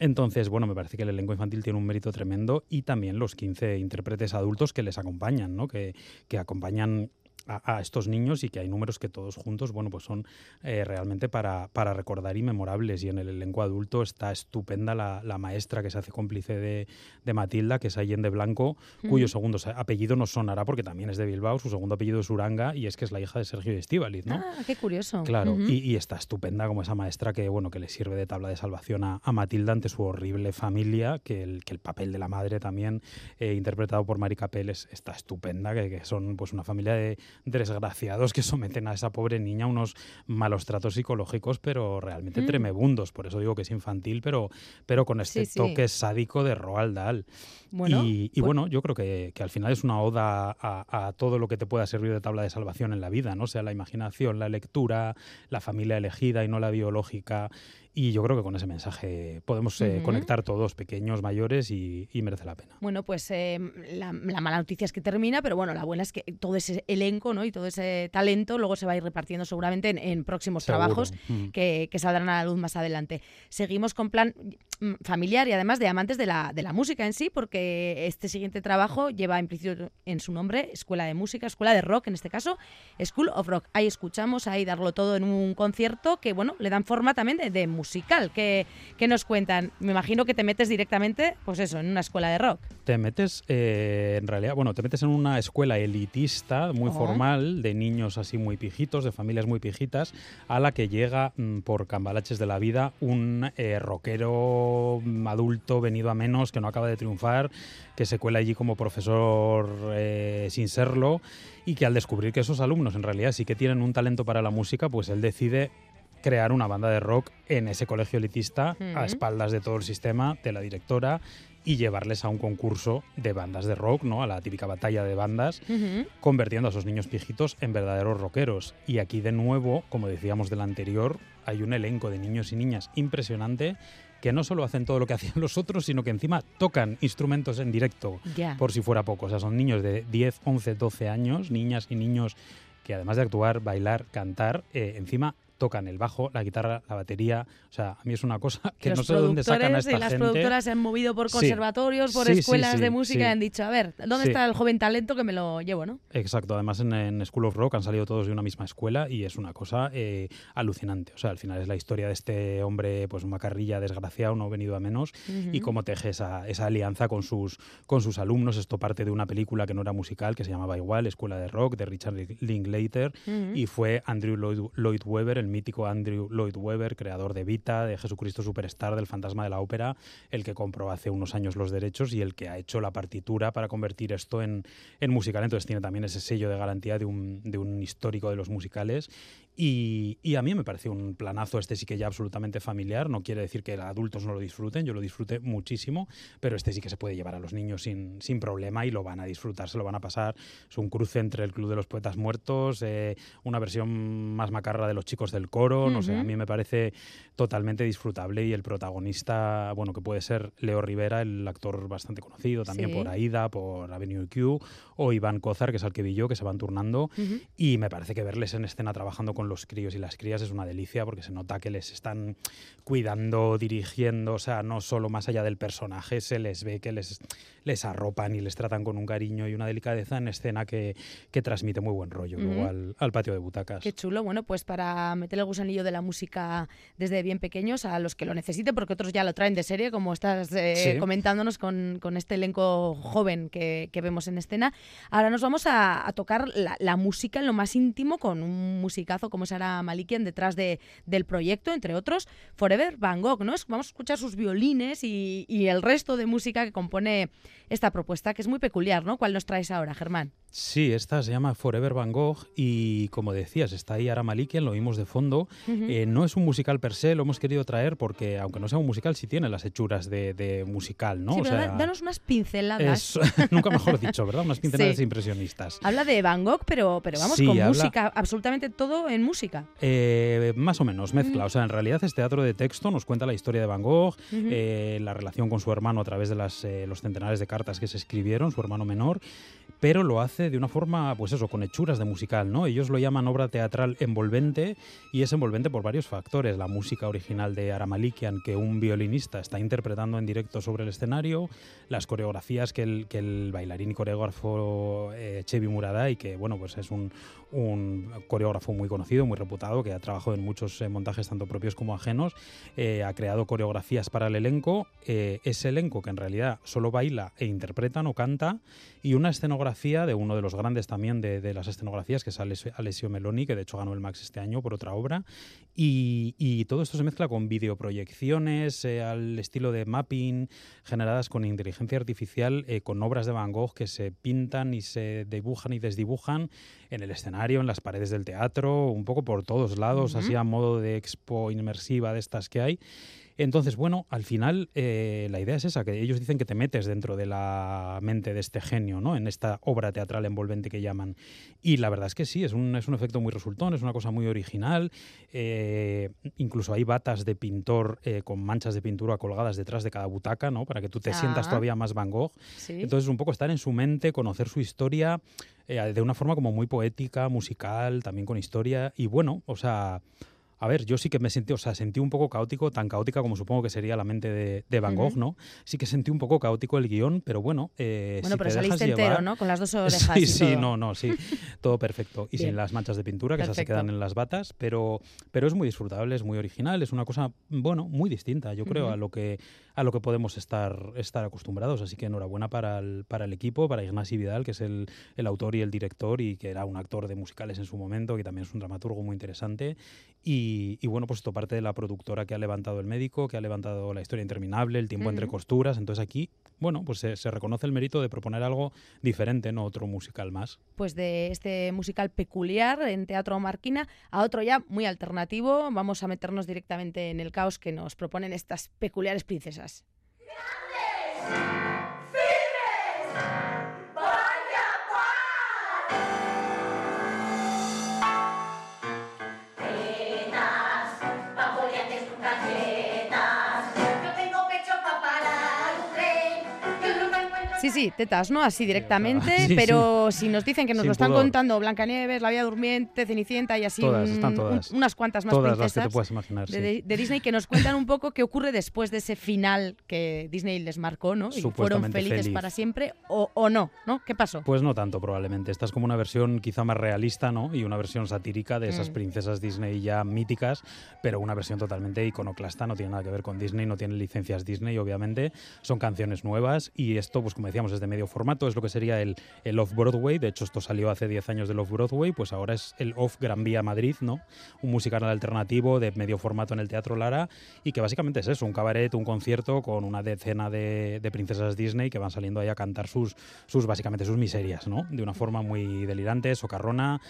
Entonces, bueno, me parece que el elenco infantil tiene un mérito tremendo y también los 15 intérpretes adultos que les acompañan, ¿no? Que, que acompañan a, estos niños y que hay números que todos juntos, bueno, pues son eh, realmente para, para, recordar y memorables. Y en el elenco adulto está estupenda la, la maestra que se hace cómplice de, de, Matilda, que es Allende Blanco, cuyo segundo apellido nos sonará porque también es de Bilbao, su segundo apellido es Uranga y es que es la hija de Sergio Estíbaliz, ¿no? Ah, qué curioso. Claro, y, está estupenda como esa maestra que, bueno, que le sirve de tabla de salvación a, a Matilda ante su horrible familia, que el, que el papel de la madre también, eh, interpretado por Mari Capel, está estupenda, que, que son pues una familia de desgraciados que someten a esa pobre niña a unos malos tratos psicológicos, pero realmente mm. tremebundos. Por eso digo que es infantil, pero, pero con este toque sádico de Roald Dahl. y, pues bueno, yo creo que, al final es una oda a, todo lo que te pueda servir de tabla de salvación en la vida, ¿no? sea, la imaginación, la lectura, la familia elegida y no la biológica y yo creo que con ese mensaje podemos eh, conectar todos, pequeños, mayores, y, merece la pena. Bueno, pues eh, la, mala noticia es que termina, pero bueno, la buena es que todo ese elenco ¿no? y todo ese talento luego se va a ir repartiendo seguramente en, próximos trabajos que, saldrán a la luz más adelante. Seguimos con plan mm, familiar y además de amantes de la, de la música en sí, porque este siguiente trabajo lleva implícito en su nombre Escuela de Música, Escuela de Rock en este caso, School of Rock. Ahí escuchamos, ahí darlo todo en un concierto que, bueno, le dan forma también de, de música musical que, nos cuentan. Me imagino que te metes directamente, pues eso, en una escuela de rock. Te metes, eh, en realidad, bueno, te metes en una escuela elitista, muy oh. formal, de niños así muy pijitos, de familias muy pijitas, a la que llega mm, por cambalaches de la vida un eh, rockero adulto venido a menos que no acaba de triunfar, que se cuela allí como profesor eh, sin serlo y que al descubrir que esos alumnos en realidad sí que tienen un talento para la música, pues él decide crear una banda de rock en ese colegio elitista a espaldas de todo el sistema, de la directora y llevarles a un concurso de bandas de rock, ¿no? A la típica batalla de bandas, convirtiendo a esos niños pijitos en verdaderos rockeros. Y aquí de nuevo, como decíamos del anterior, hay un elenco de niños y niñas impresionante que no solo hacen todo lo que hacían los otros, sino que encima tocan instrumentos en directo, por si fuera poco. O sea, son niños de 10, 11, 12 años, niñas y niños que además de actuar, bailar, cantar, eh, encima tocan el bajo, la guitarra, la batería. O sea, a mí es una cosa que no sé dónde sacan a esta y las productoras se han movido por conservatorios, por escuelas de música y han dicho, a ver, ¿dónde está el joven talento que me lo llevo, no? Exacto. Además, en, School of Rock han salido todos de una misma escuela y es una cosa eh, alucinante. O sea, al final es la historia de este hombre, pues macarrilla desgraciado, no venido a menos, y cómo teje esa, esa, alianza con sus, con sus alumnos. Esto parte de una película que no era musical, que se llamaba igual, Escuela de Rock, de Richard Linklater, y fue Andrew Lloyd, Lloyd Webber, el mítico Andrew Lloyd Webber, creador de Vita, de Jesucristo Superstar, del Fantasma de la Ópera, el que compró hace unos años los derechos y el que ha hecho la partitura para convertir esto en, en musical. Entonces tiene también ese sello de garantía de un, de un histórico de los musicales y, y, a mí me pareció un planazo este sí que ya absolutamente familiar. No quiere decir que adultos no lo disfruten, yo lo disfruté muchísimo, pero este sí que se puede llevar a los niños sin, sin problema y lo van a disfrutar, se lo van a pasar. Es un cruce entre el Club de los Poetas Muertos, eh, una versión más macarra de los chicos del coro, no sé, a mí me parece totalmente disfrutable y el protagonista, bueno, que puede ser Leo Rivera, el actor bastante conocido también por Aida, por Avenue Q, o Iván Cozar, que es al que vi yo, que se van turnando, y me parece que verles en escena trabajando con los críos y las crías es una delicia porque se nota que les están cuidando, dirigiendo, o sea, no solo más allá del personaje, se les ve que les, les arropan y les tratan con un cariño y una delicadeza en escena que, que transmite muy buen rollo luego al, al, patio de butacas. Qué chulo, bueno, pues para meter el gusanillo de la música desde bien pequeños a los que lo necesiten, porque otros ya lo traen de serie, como estás eh, comentándonos con, con, este elenco joven que, que, vemos en escena. Ahora nos vamos a, a tocar la, la música en lo más íntimo con un musicazo como Sara Malikian detrás de, del proyecto, entre otros, Forever Van Gogh. ¿no? Vamos a escuchar sus violines y, y el resto de música que compone esta propuesta, que es muy peculiar, ¿no? ¿Cuál nos traes ahora, Germán? Sí, esta se llama Forever Van Gogh y como decías, está ahí Ara Malikian, lo vimos de fondo. Eh, no es un musical per se, lo hemos querido traer porque aunque no sea un musical, sí tiene las hechuras de, musical, ¿no? Sí, danos unas pinceladas. nunca mejor dicho, ¿verdad? Unas pinceladas impresionistas. Habla de Van Gogh, pero, pero vamos, con música, absolutamente todo en música. Eh, más o menos, mezcla. O sea, en realidad es teatro de texto, nos cuenta la historia de Van Gogh, eh, la relación con su hermano a través de las, los centenares de cartas que se escribieron, su hermano menor, pero lo hace de una forma, pues eso, con hechuras de musical, ¿no? Ellos lo llaman obra teatral envolvente y es envolvente por varios factores. La música original de Aramalikian, que un violinista está interpretando en directo sobre el escenario, las coreografías que el, que el bailarín y coreógrafo eh, Chevi Muraday, que, bueno, pues es un, un, coreógrafo muy conocido, muy reputado, que ha trabajado en muchos eh, montajes tanto propios como ajenos, eh, ha creado coreografías para el elenco. ese elenco que en realidad solo baila e interpreta, no canta, y una escenografía de uno de los grandes también de, las escenografías, que es Alessio Meloni, que de hecho ganó el Max este año por otra obra. Y, todo esto se mezcla con videoproyecciones eh, al estilo de mapping, generadas con inteligencia artificial, eh, con obras de Van Gogh que se pintan y se dibujan y desdibujan en el escenario, en las paredes del teatro, un poco por todos lados, así a modo de expo inmersiva de estas que hay. Entonces, bueno, al final eh, la idea es esa, que ellos dicen que te metes dentro de la mente de este genio, ¿no? En esta obra teatral envolvente que llaman. Y la verdad es que sí, es un, es un efecto muy resultón, es una cosa muy original. Eh, incluso hay batas de pintor eh, con manchas de pintura colgadas detrás de cada butaca, ¿no? Para que tú te sientas ah. todavía más Van Gogh. Entonces, un poco estar en su mente, conocer su historia de una forma como muy poética, musical, también con historia. Y bueno, o sea a ver, yo sí que me sentí, o sea, sentí un poco caótico, tan caótica como supongo que sería la mente de, Van Gogh, ¿no? Sí que sentí un poco caótico el guion, pero bueno. Eh, bueno, pero saliste entero, ¿no? Con las dos orejas. Sí, sí, no, no, sí. Todo perfecto. Y sin las manchas de pintura, que esas se quedan en las batas, pero, pero es muy disfrutable, es muy original, es una cosa, bueno, muy distinta, yo creo, a lo que a lo que podemos estar, estar acostumbrados. Así que enhorabuena para el, para el equipo, para Ignasi Vidal, que es el, el autor y el director y que era un actor de musicales en su momento, que también es un dramaturgo muy interesante. Y, bueno, pues esto parte de la productora que ha levantado el médico, que ha levantado la historia interminable, el tiempo entre costuras. Entonces aquí, bueno, pues se, reconoce el mérito de proponer algo diferente, no otro musical más. Pues de este musical peculiar en Teatro Marquina a otro ya muy alternativo, vamos a meternos directamente en el caos que nos proponen estas peculiares princesas. Sí, sí, tetas, ¿no? Así directamente, pero si nos dicen que nos lo están contando Blancanieves, La Vía Durmiente, Cenicienta y así todas, están todas. unas cuantas más todas princesas las que te puedes imaginar, de, Disney que nos cuentan un poco qué ocurre después de ese final que Disney les marcó, ¿no? Y fueron felices para siempre o, o, no, ¿no? ¿Qué pasó? Pues no tanto probablemente. Esta es como una versión quizá más realista, ¿no? Y una versión satírica de esas mm. princesas Disney ya míticas, pero una versión totalmente iconoclasta, no tiene nada que ver con Disney, no tiene licencias Disney, obviamente. Son canciones nuevas y esto, pues como decíamos, es de medio formato, es lo que sería el, el Off-Broadway. De hecho, esto salió hace 10 años del Off-Broadway, pues ahora es el Off Gran Vía Madrid, ¿no? Un musical alternativo de medio formato en el Teatro Lara y que básicamente es eso, un cabaret, un concierto con una decena de, de princesas Disney que van saliendo ahí a cantar sus, sus, básicamente sus miserias, ¿no? De una forma muy delirante, socarrona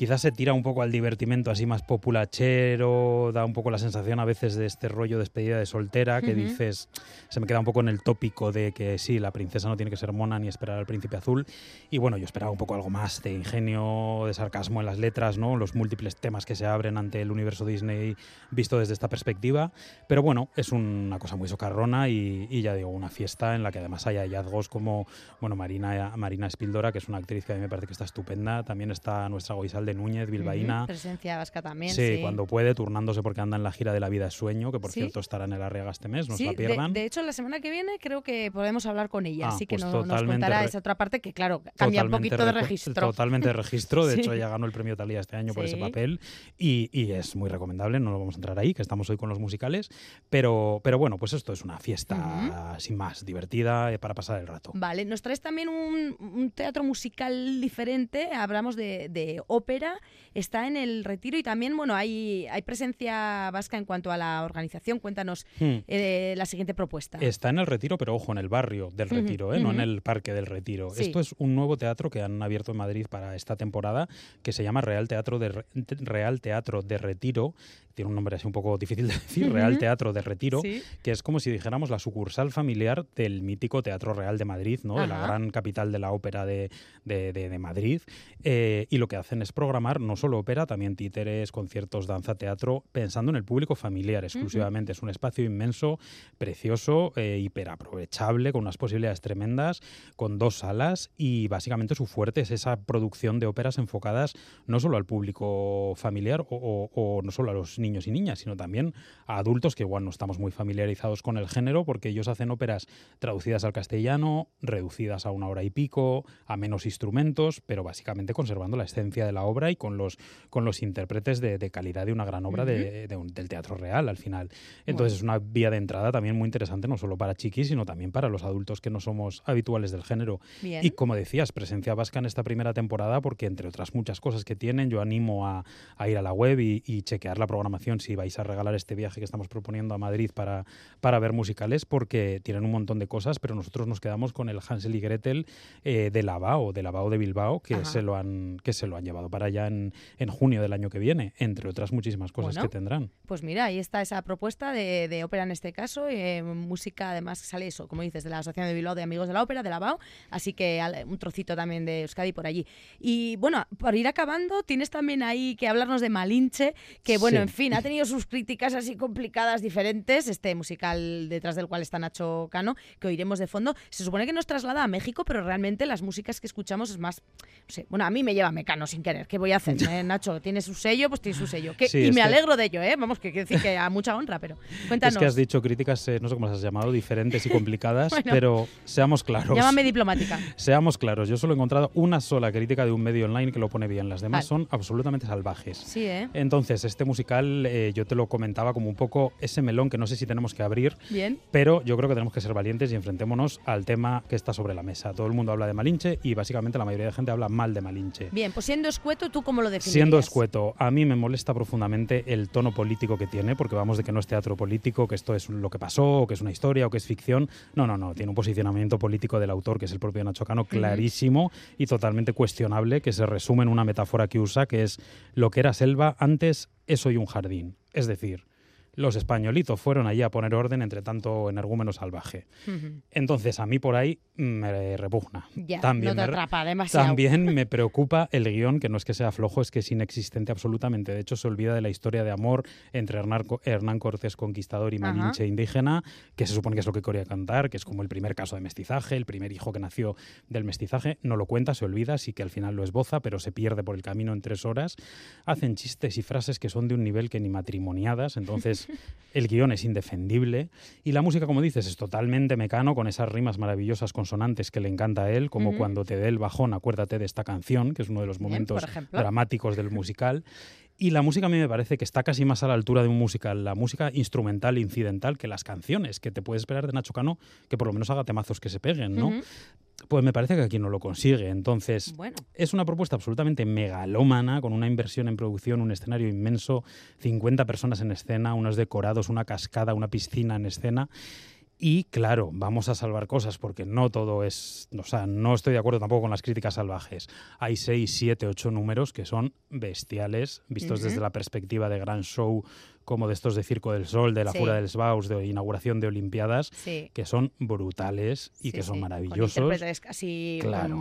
quizás se tira un poco al divertimento así más populachero, da un poco la sensación a veces de este rollo de despedida de soltera que dices, se me queda un poco en el tópico de que sí, la princesa no tiene que ser mona ni esperar al príncipe azul. Y bueno, yo esperaba un poco algo más de ingenio, de sarcasmo en las letras, ¿no? Los múltiples temas que se abren ante el universo Disney visto desde esta perspectiva. Pero bueno, es una cosa muy socarrona y, ya digo, una fiesta en la que además hay hallazgos como, bueno, Marina, Marina Espildora, que es una actriz que a mí me parece que está estupenda. También está nuestra Goizal Núñez, bilbaína. Presencia vasca también. Sí, cuando puede, turnándose porque anda en la gira de la vida es sueño, que por cierto estará en el Arriaga este mes, no se la pierdan. De, hecho, la semana que viene creo que podemos hablar con ella, ah, así que pues nos contará esa otra parte que, claro, cambia un poquito de registro. Totalmente de registro, de hecho, ella ganó el premio Talía este año por ese papel y, y, es muy recomendable, no lo vamos a entrar ahí, que estamos hoy con los musicales, pero, pero bueno, pues esto es una fiesta sin más, divertida eh, para pasar el rato. Vale, nos traes también un, un teatro musical diferente, hablamos de, de ópera está en el retiro y también, bueno, hay, hay presencia vasca en cuanto a la organización. Cuéntanos hmm. eh, la siguiente propuesta. Está en el retiro, pero ojo, en el barrio del retiro, ¿eh? no en el parque del retiro. Esto es un nuevo teatro que han abierto en Madrid para esta temporada que se llama Real Teatro de, Real Teatro de Retiro. Tiene un nombre así un poco difícil de decir, Real Teatro de Retiro, que es como si dijéramos la sucursal familiar del mítico Teatro Real de Madrid, ¿no? de la gran capital de la ópera de, de, Madrid. Eh, y lo que hacen es programar no solo ópera, también títeres, conciertos, danza, teatro, pensando en el público familiar exclusivamente. Es un espacio inmenso, precioso, eh, hiperaprovechable, con unas posibilidades tremendas, con dos salas y básicamente su fuerte es esa producción de óperas enfocadas no solo al público familiar o, no solo a los niños y niñas, sino también a adultos que igual no estamos muy familiarizados con el género porque ellos hacen óperas traducidas al castellano, reducidas a una hora y pico, a menos instrumentos, pero básicamente conservando la esencia de la obra y con los, con los intérpretes de, calidad de una gran obra de, del teatro real al final. Entonces es una vía de entrada también muy interesante, no solo para chiquis, sino también para los adultos que no somos habituales del género. Y como decías, presencia vasca en esta primera temporada, porque entre otras muchas cosas que tienen, yo animo a, ir a la web y, chequear la programación si vais a regalar este viaje que estamos proponiendo a Madrid para, para ver musicales, porque tienen un montón de cosas, pero nosotros nos quedamos con el Hansel y Gretel eh, de Lavao, de Lavao de Bilbao, que se, lo han, que se lo han llevado para allá en, junio del año que viene, entre otras muchísimas cosas que tendrán. Pues mira, ahí está esa propuesta de, ópera en este caso, eh, música además sale eso, como dices, de la Asociación de Bilbao de Amigos de la Ópera, de la BAO, así que un trocito también de Euskadi por allí. Y bueno, por ir acabando, tienes también ahí que hablarnos de Malinche, que bueno, en fin, ha tenido sus críticas así complicadas, diferentes, este musical detrás del cual está Nacho Cano, que oiremos de fondo. Se supone que nos traslada a México, pero realmente las músicas que escuchamos es más, no sé, bueno, a mí me lleva Mecano sin querer, ¿qué voy a hacer? Eh, Nacho, tiene su sello, pues tiene su sello. y me alegro de ello, ¿eh? Vamos, que quiero decir que a mucha honra, pero cuéntanos. Es que has dicho críticas, eh, no sé cómo las has llamado, diferentes y complicadas, pero seamos claros. Llámame diplomática. Seamos claros, yo solo he encontrado una sola crítica de un medio online que lo pone bien, las demás son absolutamente salvajes. Sí, ¿eh? Entonces, este musical eh, yo te lo comentaba como un poco ese melón que no sé si tenemos que abrir, bien. pero yo creo que tenemos que ser valientes y enfrentémonos al tema que está sobre la mesa. Todo el mundo habla de Malinche y básicamente la mayoría de gente habla mal de Malinche. Bien, pues siendo escueto, ¿tú cómo lo defines? Siendo escueto, a mí me molesta profundamente el tono político que tiene, porque vamos de que no es teatro político, que esto es lo que pasó, o que es una historia, o que es ficción. No, no, no, tiene un posicionamiento político del autor, que es el propio Nacho Cano, clarísimo y totalmente cuestionable, que se resume en una metáfora que usa, que es lo que era selva antes es hoy un jardín. Es decir, los españolitos fueron allí a poner orden entre tanto energúmeno salvaje. Entonces, a mí por ahí me repugna. también no te atrapa demasiado. También me preocupa el guion, que no es que sea flojo, es que es inexistente absolutamente. De hecho, se olvida de la historia de amor entre Hernán, Cortés conquistador y Malinche indígena, que se supone que es lo que quería cantar, que es como el primer caso de mestizaje, el primer hijo que nació del mestizaje. No lo cuenta, se olvida, sí que al final lo esboza, pero se pierde por el camino en tres horas. Hacen chistes y frases que son de un nivel que ni matrimoniadas, entonces el guion es indefendible. Y la música, como dices, es totalmente mecano, con esas rimas maravillosas consonantes que le encanta a él, como cuando te dé el bajón, acuérdate de esta canción, que es uno de los momentos dramáticos del musical. Y la música a mí me parece que está casi más a la altura de un musical, la música instrumental e incidental que las canciones, que te puedes esperar de Nacho Cano que por lo menos haga temazos que se peguen, ¿no? Pues me parece que aquí no lo consigue. Entonces, es una propuesta absolutamente megalómana, con una inversión en producción, un escenario inmenso, 50 personas en escena, unos decorados, una cascada, una piscina en escena. Y claro, vamos a salvar cosas porque no todo es, o sea, no estoy de acuerdo tampoco con las críticas salvajes. Hay seis, siete, ocho números que son bestiales, vistos desde la perspectiva de gran show como de estos de Circo del Sol, de la Fura del Sbaus, de inauguración de Olimpiadas, que son brutales y que son maravillosos. casi,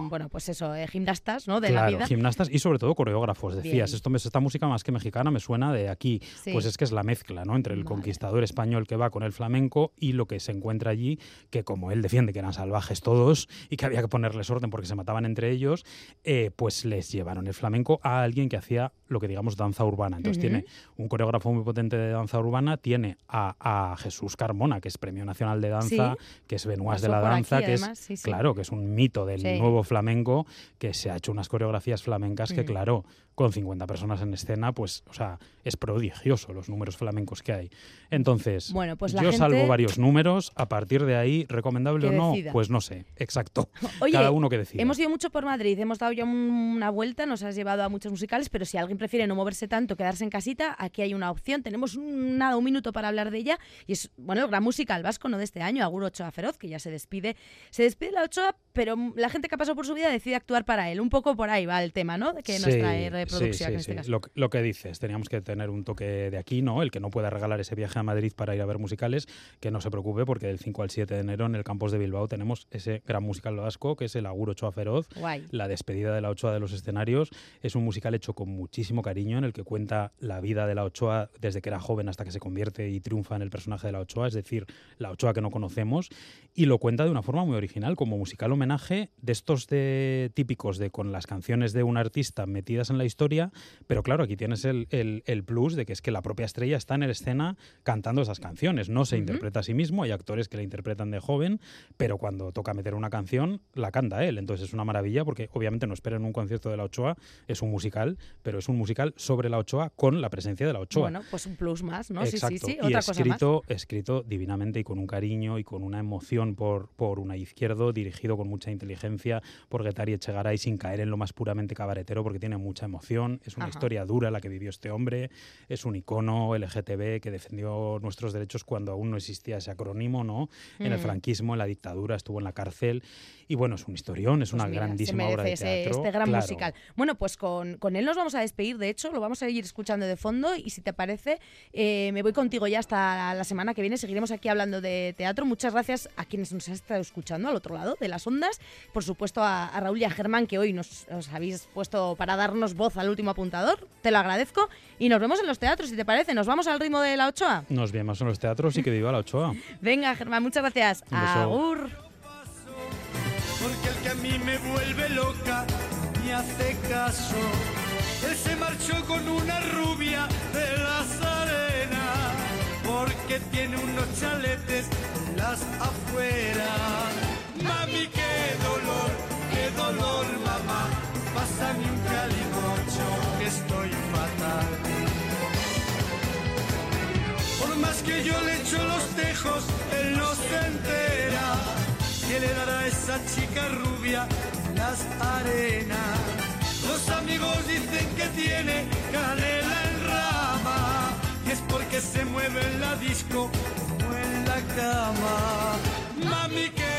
bueno, pues eso, eh, gimnastas, ¿no? De la vida. gimnastas y sobre todo coreógrafos. Decías, esto, esta música más que mexicana me suena de aquí. Pues es que es la mezcla, ¿no? Entre el conquistador español que va con el flamenco y lo que se encuentra allí, que como él defiende que eran salvajes todos y que había que ponerles orden porque se mataban entre ellos, eh, pues les llevaron el flamenco a alguien que hacía lo que digamos danza urbana. Entonces tiene un coreógrafo muy potente de danza urbana tiene a, Jesús Carmona, que es Premio Nacional de Danza, que es Benoist de la Danza, que es, claro, que es un mito del nuevo flamenco, que se ha hecho unas coreografías flamencas que, claro, con 50 personas en escena, pues, o sea, es prodigioso los números flamencos que hay. Entonces, bueno, pues yo salvo varios números, a partir de ahí, recomendable o no, pues no sé, exacto. Oye, Cada uno que decida. Hemos ido mucho por Madrid, hemos dado ya una vuelta, nos has llevado a muchos musicales, pero si alguien prefiere no moverse tanto, quedarse en casita, aquí hay una opción. Tenemos nada, un minuto para hablar de ella, y es, bueno, el gran musical vasco, ¿no? De este año, Agur Ochoa Feroz, que ya se despide. Se despide la Ochoa, pero la gente que ha pasado por su vida decide actuar para él. Un poco por ahí va el tema, ¿no? Que nos trae producción en este caso. Lo, lo, que dices, teníamos que tener un toque de aquí, ¿no? El que no pueda regalar ese viaje a Madrid para ir a ver musicales, que no se preocupe, porque del 5 al 7 de enero en el campus de Bilbao tenemos ese gran musical vasco, que es el Agur Ochoa Feroz, la despedida de la Ochoa de los escenarios. Es un musical hecho con muchísimo cariño, en el que cuenta la vida de la Ochoa desde que era joven hasta que se convierte y triunfa en el personaje de la Ochoa, es decir, la Ochoa que no conocemos, y lo cuenta de una forma muy original, como musical homenaje de estos de, típicos de con las canciones de un artista metidas en la historia, pero claro, aquí tienes el, el, plus de que es que la propia estrella está en la escena cantando esas canciones, no se interpreta a sí mismo, hay actores que la interpretan de joven, pero cuando toca meter una canción, la canta él, entonces es una maravilla porque obviamente no esperen un concierto de la Ochoa, es un musical, pero es un musical sobre la Ochoa con la presencia de la Ochoa. Bueno, pues un plus más, ¿no? Sí, sí, sí, y escrito, escrito divinamente y con un cariño y con una emoción por, por una izquierdo, dirigido con mucha inteligencia por Getari Echegaray sin caer en lo más puramente cabaretero porque tiene mucha emoción, es una historia dura la que vivió este hombre, es un icono LGTB que defendió nuestros derechos cuando aún no existía ese acrónimo, ¿no? En el mm. franquismo, en la dictadura, estuvo en la cárcel y bueno, es un historión, es pues una grandísima obra de teatro. este gran musical. Bueno, pues con, con, él nos vamos a despedir, de hecho, lo vamos a ir escuchando de fondo y si te parece, eh, me voy contigo ya hasta la semana que viene, seguiremos aquí hablando de teatro. Muchas gracias a quienes nos han estado escuchando al otro lado de las ondas, por supuesto a, Raúl y a Germán que hoy nos habéis puesto para darnos voz al último apuntador, te lo agradezco y nos vemos en los teatros, si te parece. ¿Nos vamos al ritmo de la Ochoa? Nos vemos en los teatros y que viva la Ochoa. Venga, Germán, muchas gracias. Agur porque el que a mí me vuelve loca me hace caso. Él se marchó con una rubia de las arenas, porque tiene unos chaletes las afuera. Mami, qué dolor, qué dolor, mamá, pásame un calimocho que estoy fatal. Por más que yo le echo los tejos, él no se entera ¿Qué le dará a esa chica rubia las arenas? Los amigos dicen que tiene canela en porque se mueve en la disco o en la cama. Mami, que